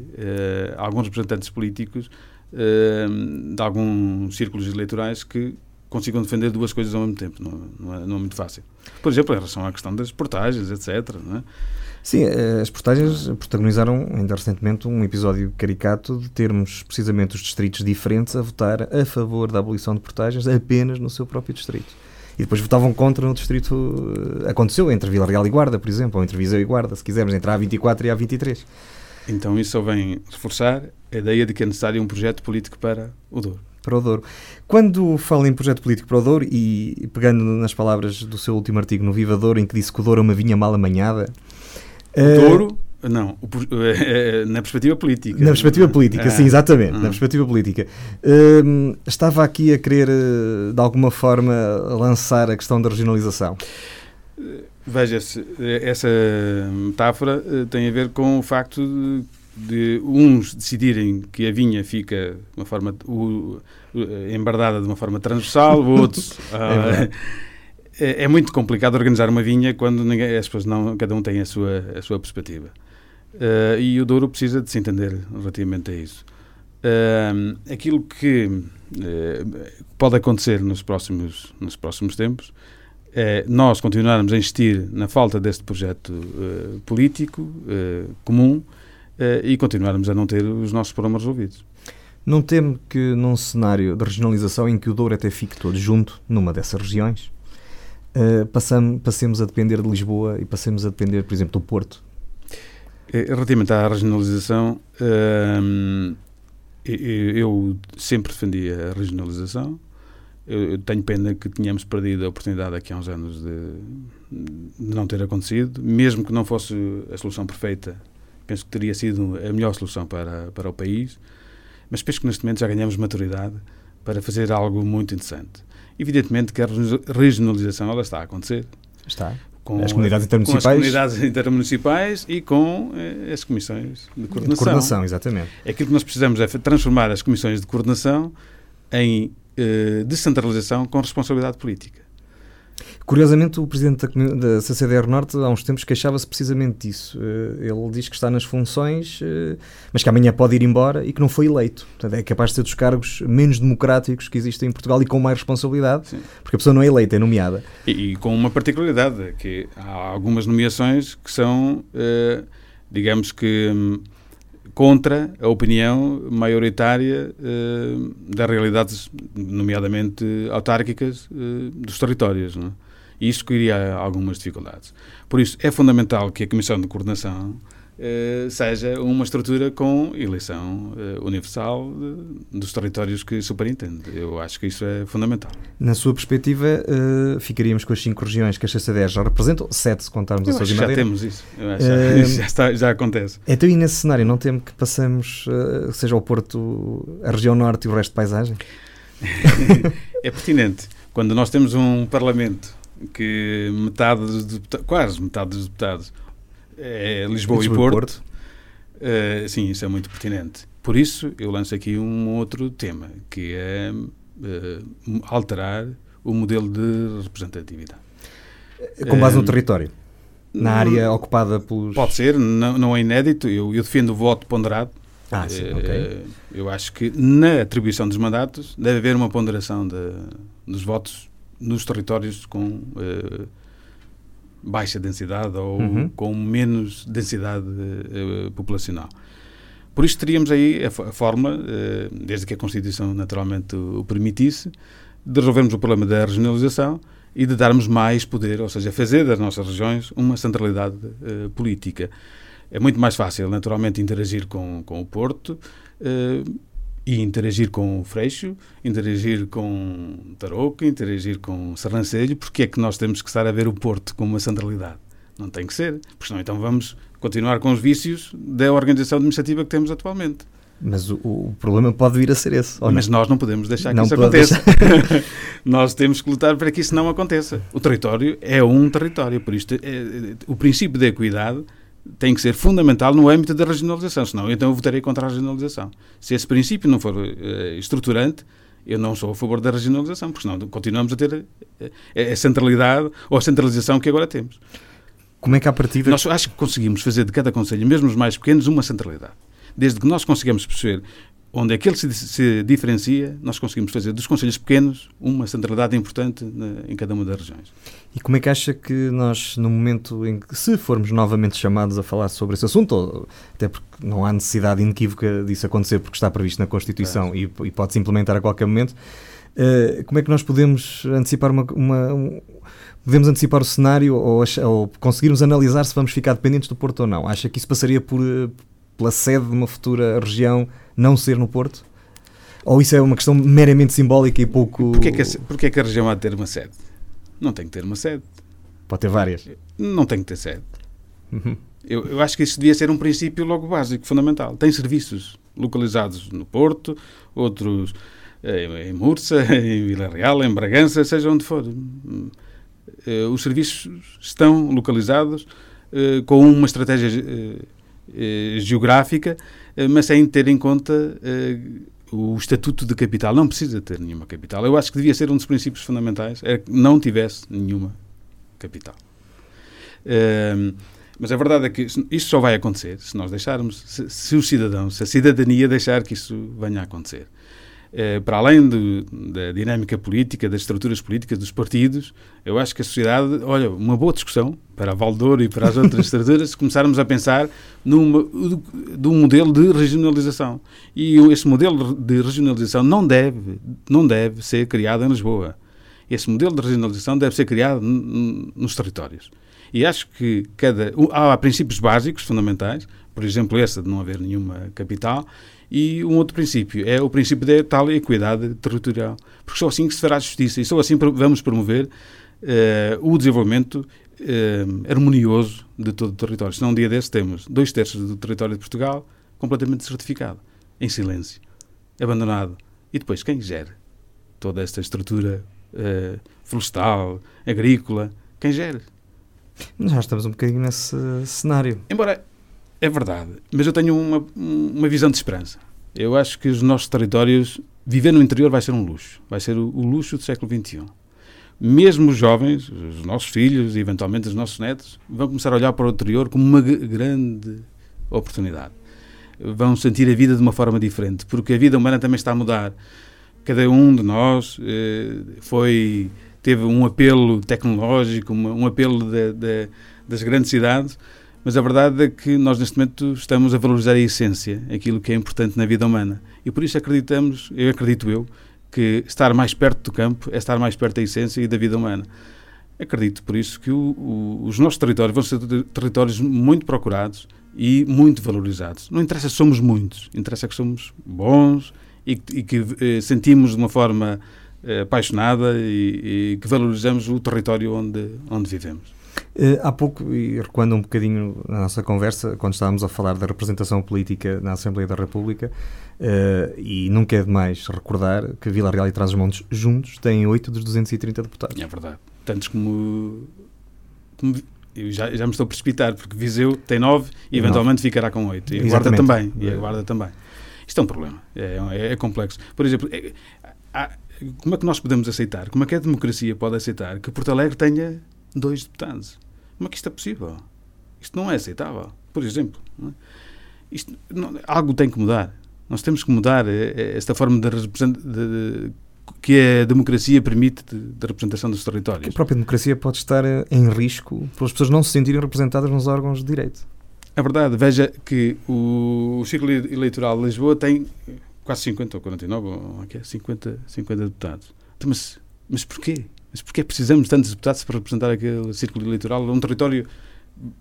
a alguns representantes políticos de alguns círculos eleitorais que consigam defender duas coisas ao mesmo tempo. Não, não, é, não é muito fácil. Por exemplo, em relação à questão das portagens, etc. É? Sim, eh, as portagens protagonizaram ainda recentemente um episódio caricato de termos precisamente os distritos diferentes a votar a favor da abolição de portagens apenas no seu próprio distrito. E depois votavam contra no distrito. Eh, aconteceu entre Vila Real e Guarda, por exemplo, ou entre Viseu e Guarda, se quisermos, entre a 24 e a 23. Então isso só vem reforçar a ideia de que é necessário um projeto político para o Douro para o Douro. Quando fala em projeto político para o Douro, e pegando nas palavras do seu último artigo no Viva Douro, em que disse que o Douro é uma vinha mal amanhada... O uh, Douro... Não, *laughs* na perspectiva política. Na perspectiva política, ah, sim, exatamente. Ah. Na perspectiva política. Uh, estava aqui a querer, eh, de alguma forma, lançar a questão da regionalização. Veja-se, essa metáfora tem a ver com o facto de de uns decidirem que a vinha fica de uma forma o, embardada de uma forma transversal, outros. *laughs* uh, é, é, muito complicado organizar uma vinha quando ninguém, as pessoas não, cada um tem a sua, a sua perspectiva. Uh, e o Douro precisa de se entender relativamente a isso. Uh, aquilo que uh, pode acontecer nos próximos, nos próximos tempos é nós continuarmos a insistir na falta deste projeto político comum e continuarmos a não ter os nossos problemas resolvidos. Não teme que num cenário de regionalização em que o Douro até fique todo junto numa dessas regiões, uh, passamos, passemos a depender de Lisboa e passemos a depender, por exemplo, do Porto? Relativamente à regionalização, uh, eu sempre defendi a regionalização. Eu tenho pena que tenhamos perdido a oportunidade aqui há uns anos de, de não ter acontecido. Mesmo que não fosse a solução perfeita, penso que teria sido a melhor solução para, para o país. Mas penso que neste momento já ganhamos maturidade para fazer algo muito interessante. Evidentemente que a regionalização ela está a acontecer. Está com as comunidades intermunicipais. Com as comunidades intermunicipais e com eh, as comissões de coordenação. De coordenação, exatamente. Aquilo que nós precisamos é transformar as comissões de coordenação em eh, descentralização com responsabilidade política. Curiosamente, o presidente da, CCDR Norte há uns tempos queixava-se precisamente disso. Eh, ele diz que está nas funções, eh, mas que amanhã pode ir embora e que não foi eleito. Portanto, é capaz de ser dos cargos menos democráticos que existem em Portugal e com mais responsabilidade, Sim. porque a pessoa não é eleita, é nomeada. E, e, com uma particularidade, que há algumas nomeações que são, eh, digamos que, hum, contra a opinião maioritária das realidades, nomeadamente autárquicas, dos territórios. Não é? Isso cria algumas dificuldades. Por isso, é fundamental que a Comissão de Coordenação eh, seja uma estrutura com eleição eh, universal de, dos territórios que superintende. Eu acho que isso é fundamental. Na sua perspectiva, eh, ficaríamos com as cinco regiões que as CCDR já representam, sete se contarmos Eu a Sousa Já temos isso. Acho, *laughs* já, está, já acontece. Então, e nesse cenário, não temo que passemos, seja o Porto, a região norte e o resto de paisagem? *laughs* é pertinente. Quando nós temos um Parlamento que metade dos deputados, quase metade dos deputados é Lisboa, Lisboa e Porto, Porto. Uh, sim, isso é muito pertinente. Por isso, eu lanço aqui um outro tema, que é uh, alterar o modelo de representatividade. Com base no território? Na área ocupada pelos... Pode ser, não, não é inédito. Eu, eu defendo o voto ponderado. Ah, sim, uh, okay. Eu acho que na atribuição dos mandatos deve haver uma ponderação de, dos votos nos territórios com baixa densidade ou uhum. com menos densidade uh, populacional. Por isso teríamos aí a, a forma, uh, desde que a Constituição naturalmente o, o permitisse, de resolvermos o problema da regionalização e de darmos mais poder, ou seja, fazer das nossas regiões uma centralidade política. É muito mais fácil, naturalmente, interagir com, com o Porto e interagir com o Freixo, interagir com Tarouca, interagir com Serrancelho, porque é que nós temos que estar a ver o Porto como uma centralidade? Não tem que ser, porque senão então vamos continuar com os vícios da organização administrativa que temos atualmente. Mas o, o problema pode vir a ser esse. Mas não? nós não podemos deixar que não isso aconteça. *laughs* nós temos que lutar para que isso não aconteça. O território é um território, por isto é, é, o princípio da equidade tem que ser fundamental no âmbito da regionalização, senão então eu votarei contra a regionalização. Se esse princípio não for uh, estruturante, eu não sou a favor da regionalização, porque senão continuamos a ter a, eh, a, centralidade ou a centralização que agora temos. Como é que a partir Nós acho que conseguimos fazer de cada conselho, mesmo os mais pequenos, uma centralidade. Desde que nós consigamos perceber onde aquele se, se diferencia, nós conseguimos fazer dos conselhos pequenos uma centralidade importante na, em cada uma das regiões. E como é que acha que nós, no momento em que, se formos novamente chamados a falar sobre esse assunto, ou, até porque não há necessidade inequívoca disso acontecer porque está previsto na Constituição é. e, e pode-se implementar a qualquer momento, uh, como é que nós podemos antecipar uma, uma um, podemos antecipar o cenário ou, ou, conseguirmos analisar se vamos ficar dependentes do Porto ou não? Acha que isso passaria por, eh, pela sede de uma futura região não ser no Porto? Ou isso é uma questão meramente simbólica e pouco. Porquê que, a, porquê que a região há de ter uma sede? Não tem que ter uma sede. Pode ter várias. Não tem que ter sede. Uhum. Eu, eu, acho que isso devia ser um princípio logo básico, fundamental. Tem serviços localizados no Porto, outros eh, em Mursa, *laughs* em Vila Real, em Bragança, seja onde for. Eh, os serviços estão localizados eh, com uma estratégia geográfica, mas sem ter em conta eh, o estatuto de capital. Não precisa ter nenhuma capital. Eu acho que devia ser um dos princípios fundamentais, é que não tivesse nenhuma capital. Uh, mas a verdade é que isto só vai acontecer se nós deixarmos, se, os cidadãos, se a cidadania deixar que isso venha a acontecer. Eh, para além da dinâmica política, das estruturas políticas dos partidos, eu acho que a sociedade, olha, uma boa discussão para a Valdouro e para as outras *laughs* estruturas, se começarmos a pensar numa, de um modelo de regionalização. E esse modelo de regionalização não deve, não deve ser criado em Lisboa. Esse modelo de regionalização deve ser criado nos territórios. E acho que cada, há princípios básicos, fundamentais, por exemplo, esse de não haver nenhuma capital, e um outro princípio é o princípio da tal equidade territorial, porque só assim que se fará justiça e só assim vamos promover uh, o desenvolvimento uh, harmonioso de todo o território. Senão, um dia desse temos dois terços do território de Portugal completamente certificado, em silêncio, abandonado. E depois, quem gere toda esta estrutura uh, florestal, agrícola? Quem gere? Já estamos um bocadinho nesse cenário. Embora é verdade, mas eu tenho uma, uma visão de esperança. Eu acho que os nossos territórios, viver no interior vai ser um luxo, vai ser o, o luxo do século XXI. Mesmo os jovens, os nossos filhos e eventualmente os nossos netos, vão começar a olhar para o interior como uma grande oportunidade. Vão sentir a vida de uma forma diferente, porque a vida humana também está a mudar. Cada um de nós eh, foi teve um apelo tecnológico, uma, um apelo de, de, das grandes cidades, mas a verdade é que nós, neste momento, estamos a valorizar a essência, aquilo que é importante na vida humana. E por isso acreditamos, eu acredito eu, que estar mais perto do campo é estar mais perto da essência e da vida humana. Acredito, por isso, que o, o, os nossos territórios vão ser territórios muito procurados e muito valorizados. Não interessa se somos muitos, interessa que somos bons e, e que eh, sentimos de uma forma eh, apaixonada e, e que valorizamos o território onde, onde vivemos. Uh, há pouco, e recuando um bocadinho na nossa conversa, quando estávamos a falar da representação política na Assembleia da República, uh, e nunca é demais recordar que Vila Real e Trás-os-Montes juntos têm 8 dos 230 deputados. É verdade. Tantos como. como eu já, já me estou a precipitar, porque Viseu tem 9 e eventualmente ficará com 8. E a Guarda também. E a Guarda também. Isto é um problema. É, é, é complexo. Por exemplo, é, há, como é que nós podemos aceitar? Como é que a democracia pode aceitar que Porto Alegre tenha dois deputados. Como é que isto é possível? Isto não é aceitável. Por exemplo, não é? isto, não, algo tem que mudar. Nós temos que mudar eh, eh, esta forma de, de, que a democracia permite de, de, representação dos territórios. Que a própria democracia pode estar eh, em risco por as pessoas não se sentirem representadas nos órgãos de direito. É verdade. Veja que o, o ciclo eleitoral de Lisboa tem quase 50 ou 49, ou 50, 50 deputados. Então, mas, mas porquê? Mas porquê precisamos de tantos deputados para representar aquele círculo eleitoral? Um território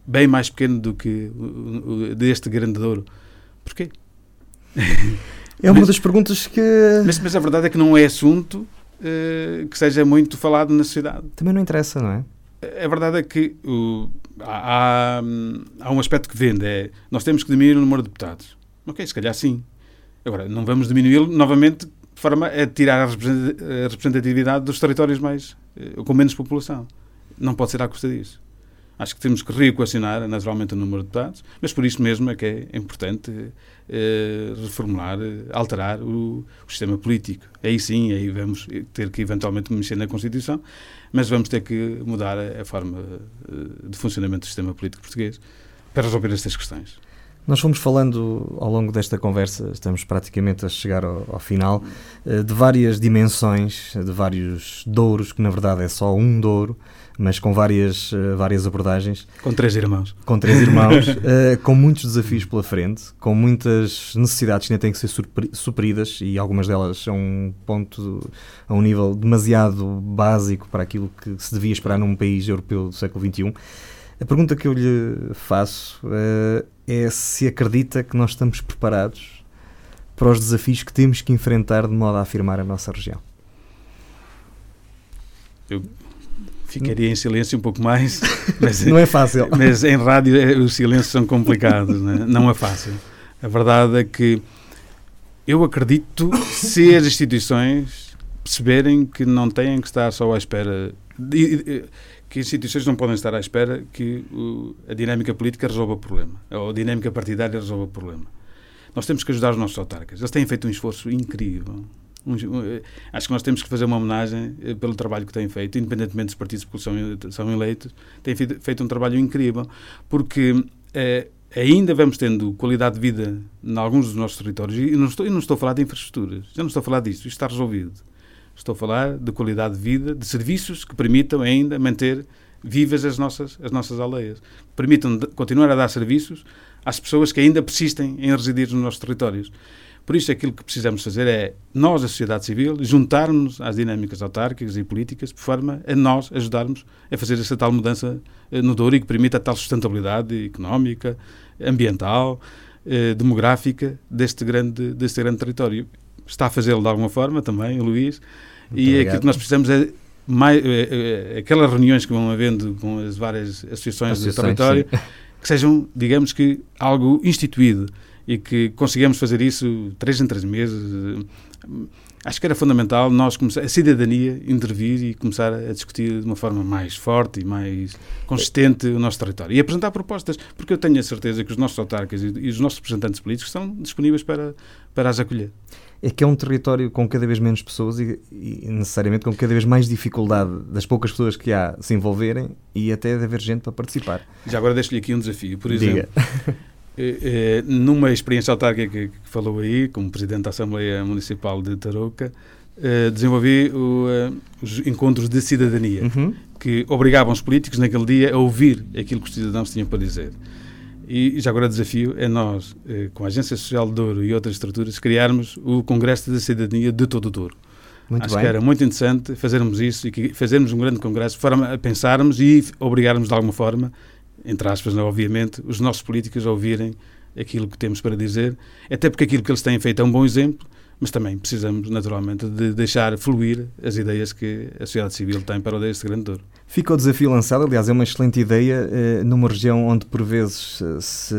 bem mais pequeno do que o, deste grande Douro. Porquê? É uma mas, das perguntas que. Mas, mas, a verdade é que não é assunto uh, que seja muito falado na sociedade. Também não interessa, não é? A verdade é que uh, há, há, um aspecto que vende: é nós temos que diminuir o número de deputados. Ok, se calhar sim. Agora, não vamos diminuí-lo novamente de forma a tirar a representatividade dos territórios mais com menos população. Não pode ser à custa disso. Acho que temos que reequacionar naturalmente o número de deputados, mas por isso mesmo é que é importante eh, reformular, eh, alterar o, o, sistema político. Aí sim, aí vamos ter que eventualmente mexer na Constituição, mas vamos ter que mudar a, a forma eh, de funcionamento do sistema político português para resolver estas questões. Nós fomos falando ao longo desta conversa, estamos praticamente a chegar ao, ao, final, eh, de várias dimensões, de vários douros, que na verdade é só um douro, mas com várias, eh, várias abordagens. Com três irmãos. Com três irmãos, uh, *laughs* com muitos desafios pela frente, com muitas necessidades que ainda têm que ser supridas e algumas delas a um ponto, a um nível demasiado básico para aquilo que se devia esperar num país europeu do século XXI. A pergunta que eu lhe faço uh, é se acredita que nós estamos preparados para os desafios que temos que enfrentar de modo a afirmar a nossa região. Eu ficaria em silêncio um pouco mais. *laughs* Mas, não é fácil. Mas em rádio eh, os silêncios são complicados, não é? não é fácil. A verdade é que eu acredito se as instituições perceberem que não têm que estar só à espera. De, que instituições não podem estar à espera que o, a dinâmica política resolva o problema, ou a dinâmica partidária resolva o problema. Nós temos que ajudar os nossos autarcas. Eles têm feito um esforço incrível. Um, um, acho que nós temos que fazer uma homenagem eh, pelo trabalho que têm feito, independentemente dos partidos que são, são eleitos, têm feito um trabalho incrível, porque eh, ainda vamos tendo qualidade de vida em alguns dos nossos territórios, e não estou, não estou a falar de infraestruturas, já não estou a falar disso, isto está resolvido. Estou a falar de qualidade de vida, de serviços que permitam ainda manter vivas as nossas, as nossas aldeias, que permitam continuar a dar serviços às pessoas que ainda persistem em residir nos nossos territórios. Por isso, aquilo que precisamos fazer é, nós, a sociedade civil, juntarmos às dinâmicas autárquicas e políticas, de forma a nós ajudarmos a fazer essa tal mudança eh, no Douro e que permita a tal sustentabilidade económica, ambiental, eh, demográfica deste grande, deste grande território. Está a fazê-lo de alguma forma também, o Luís, Muito e obrigado. aquilo que nós precisamos é mais, é, é, aquelas reuniões que vão havendo com as várias associações, associações do território, sim. que sejam, digamos que, algo instituído e que consigamos fazer isso três em três meses. Acho que era fundamental nós começar, a cidadania intervir e começar a discutir de uma forma mais forte e mais consistente o nosso território. E apresentar propostas, porque eu tenho a certeza que os nossos autarcas e, os nossos representantes políticos estão disponíveis para, para as acolher. É que é um território com cada vez menos pessoas e, e necessariamente com cada vez mais dificuldade das poucas pessoas que há se envolverem e até de haver gente para participar. Já agora deixo-lhe aqui um desafio. Por exemplo. Eh, eh, numa experiência autárquica que, que, falou aí, como Presidente da Assembleia Municipal de Tarouca, eh, desenvolvi o, os encontros de cidadania, uhum. que obrigavam os políticos naquele dia a ouvir aquilo que os cidadãos tinham para dizer. E já agora o desafio é nós, com a Agência Social de Douro e outras estruturas, criarmos o Congresso da Cidadania de todo o Douro. Muito Acho bem. que era muito interessante fazermos isso e fazermos um grande congresso forma a pensarmos e obrigarmos de alguma forma entre aspas, não, obviamente, os nossos políticos a ouvirem aquilo que temos para dizer, até porque aquilo que eles têm feito é um bom exemplo, mas também precisamos, naturalmente, de deixar fluir as ideias que a sociedade civil tem para o deste grande Douro. Fica o desafio lançado, aliás, é uma excelente ideia, eh, numa região onde, por vezes, eh, se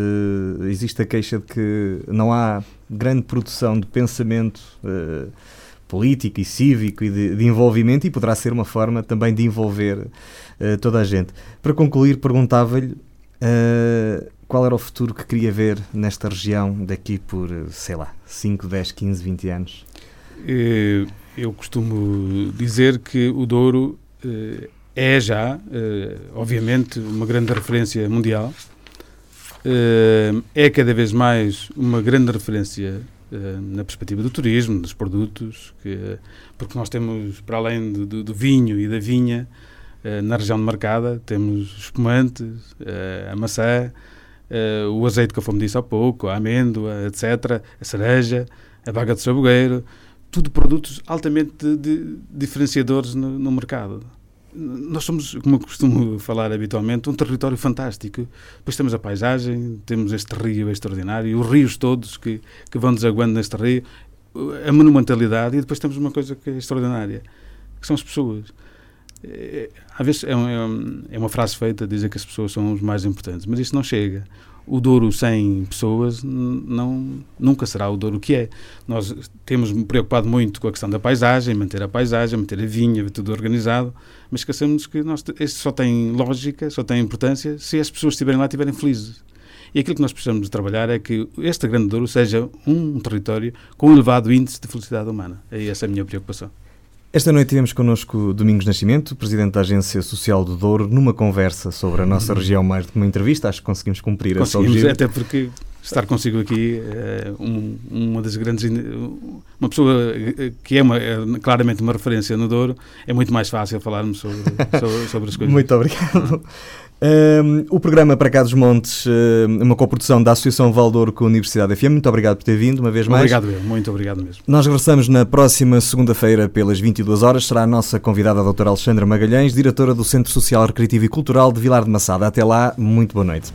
existe a queixa de que não há grande produção de pensamento eh, político e cívico e de, de, envolvimento, e poderá ser uma forma também de envolver toda a gente. Para concluir, perguntava-lhe qual era o futuro que queria ver nesta região daqui por, sei lá, 5, 10, 15, 20 anos? Eu costumo dizer que o Douro é já, obviamente, uma grande referência mundial. É cada vez mais uma grande referência na perspectiva do turismo, dos produtos, que, porque nós temos, para além do, do, do vinho e da vinha, eh, na região de Marcada temos espumantes, eh, a maçã, eh, o azeite que eu me disse há pouco, a amêndoa, etc., a cereja, a baga de sabogueiro, tudo produtos altamente de, de, diferenciadores no, no, mercado. Nós somos, como eu costumo falar habitualmente, um território fantástico. Depois temos a paisagem, temos este rio extraordinário, os rios todos que, que vão desaguando neste rio, a monumentalidade, e depois temos uma coisa que é extraordinária, que são as pessoas. É, às vezes é, é, uma frase feita dizer que as pessoas são os mais importantes, mas isso não chega. O Douro sem pessoas não, nunca será o Douro que é. Nós temos preocupado muito com a questão da paisagem, manter a paisagem, manter a vinha, tudo organizado, mas esquecemos que nós, este só tem lógica, só tem importância se as pessoas estiverem lá estiverem felizes. E aquilo que nós precisamos de trabalhar é que este Grande Douro seja um território com um elevado índice de felicidade humana. É essa a minha preocupação. Esta noite tivemos connosco Domingos Nascimento, Presidente da Agência Social do Douro, numa conversa sobre a nossa região, mais do que uma entrevista. Acho que conseguimos cumprir conseguimos, esse objetivo. Até porque estar consigo aqui é um, uma das grandes. Uma pessoa que é, uma, é, claramente uma referência no Douro, é muito mais fácil falarmos sobre, sobre, sobre as coisas. Muito obrigado. Um, o programa Para Cá dos Montes, uma coprodução da Associação Valdouro com a Universidade FM. Muito obrigado por ter vindo, uma vez mais. Obrigado, eu. Muito obrigado mesmo. Nós regressamos na próxima segunda-feira, pelas 22 horas. Será a nossa convidada, a doutora Alexandra Magalhães, diretora do Centro Social Recreativo e Cultural de Vilar de Massada. Até lá, muito boa noite.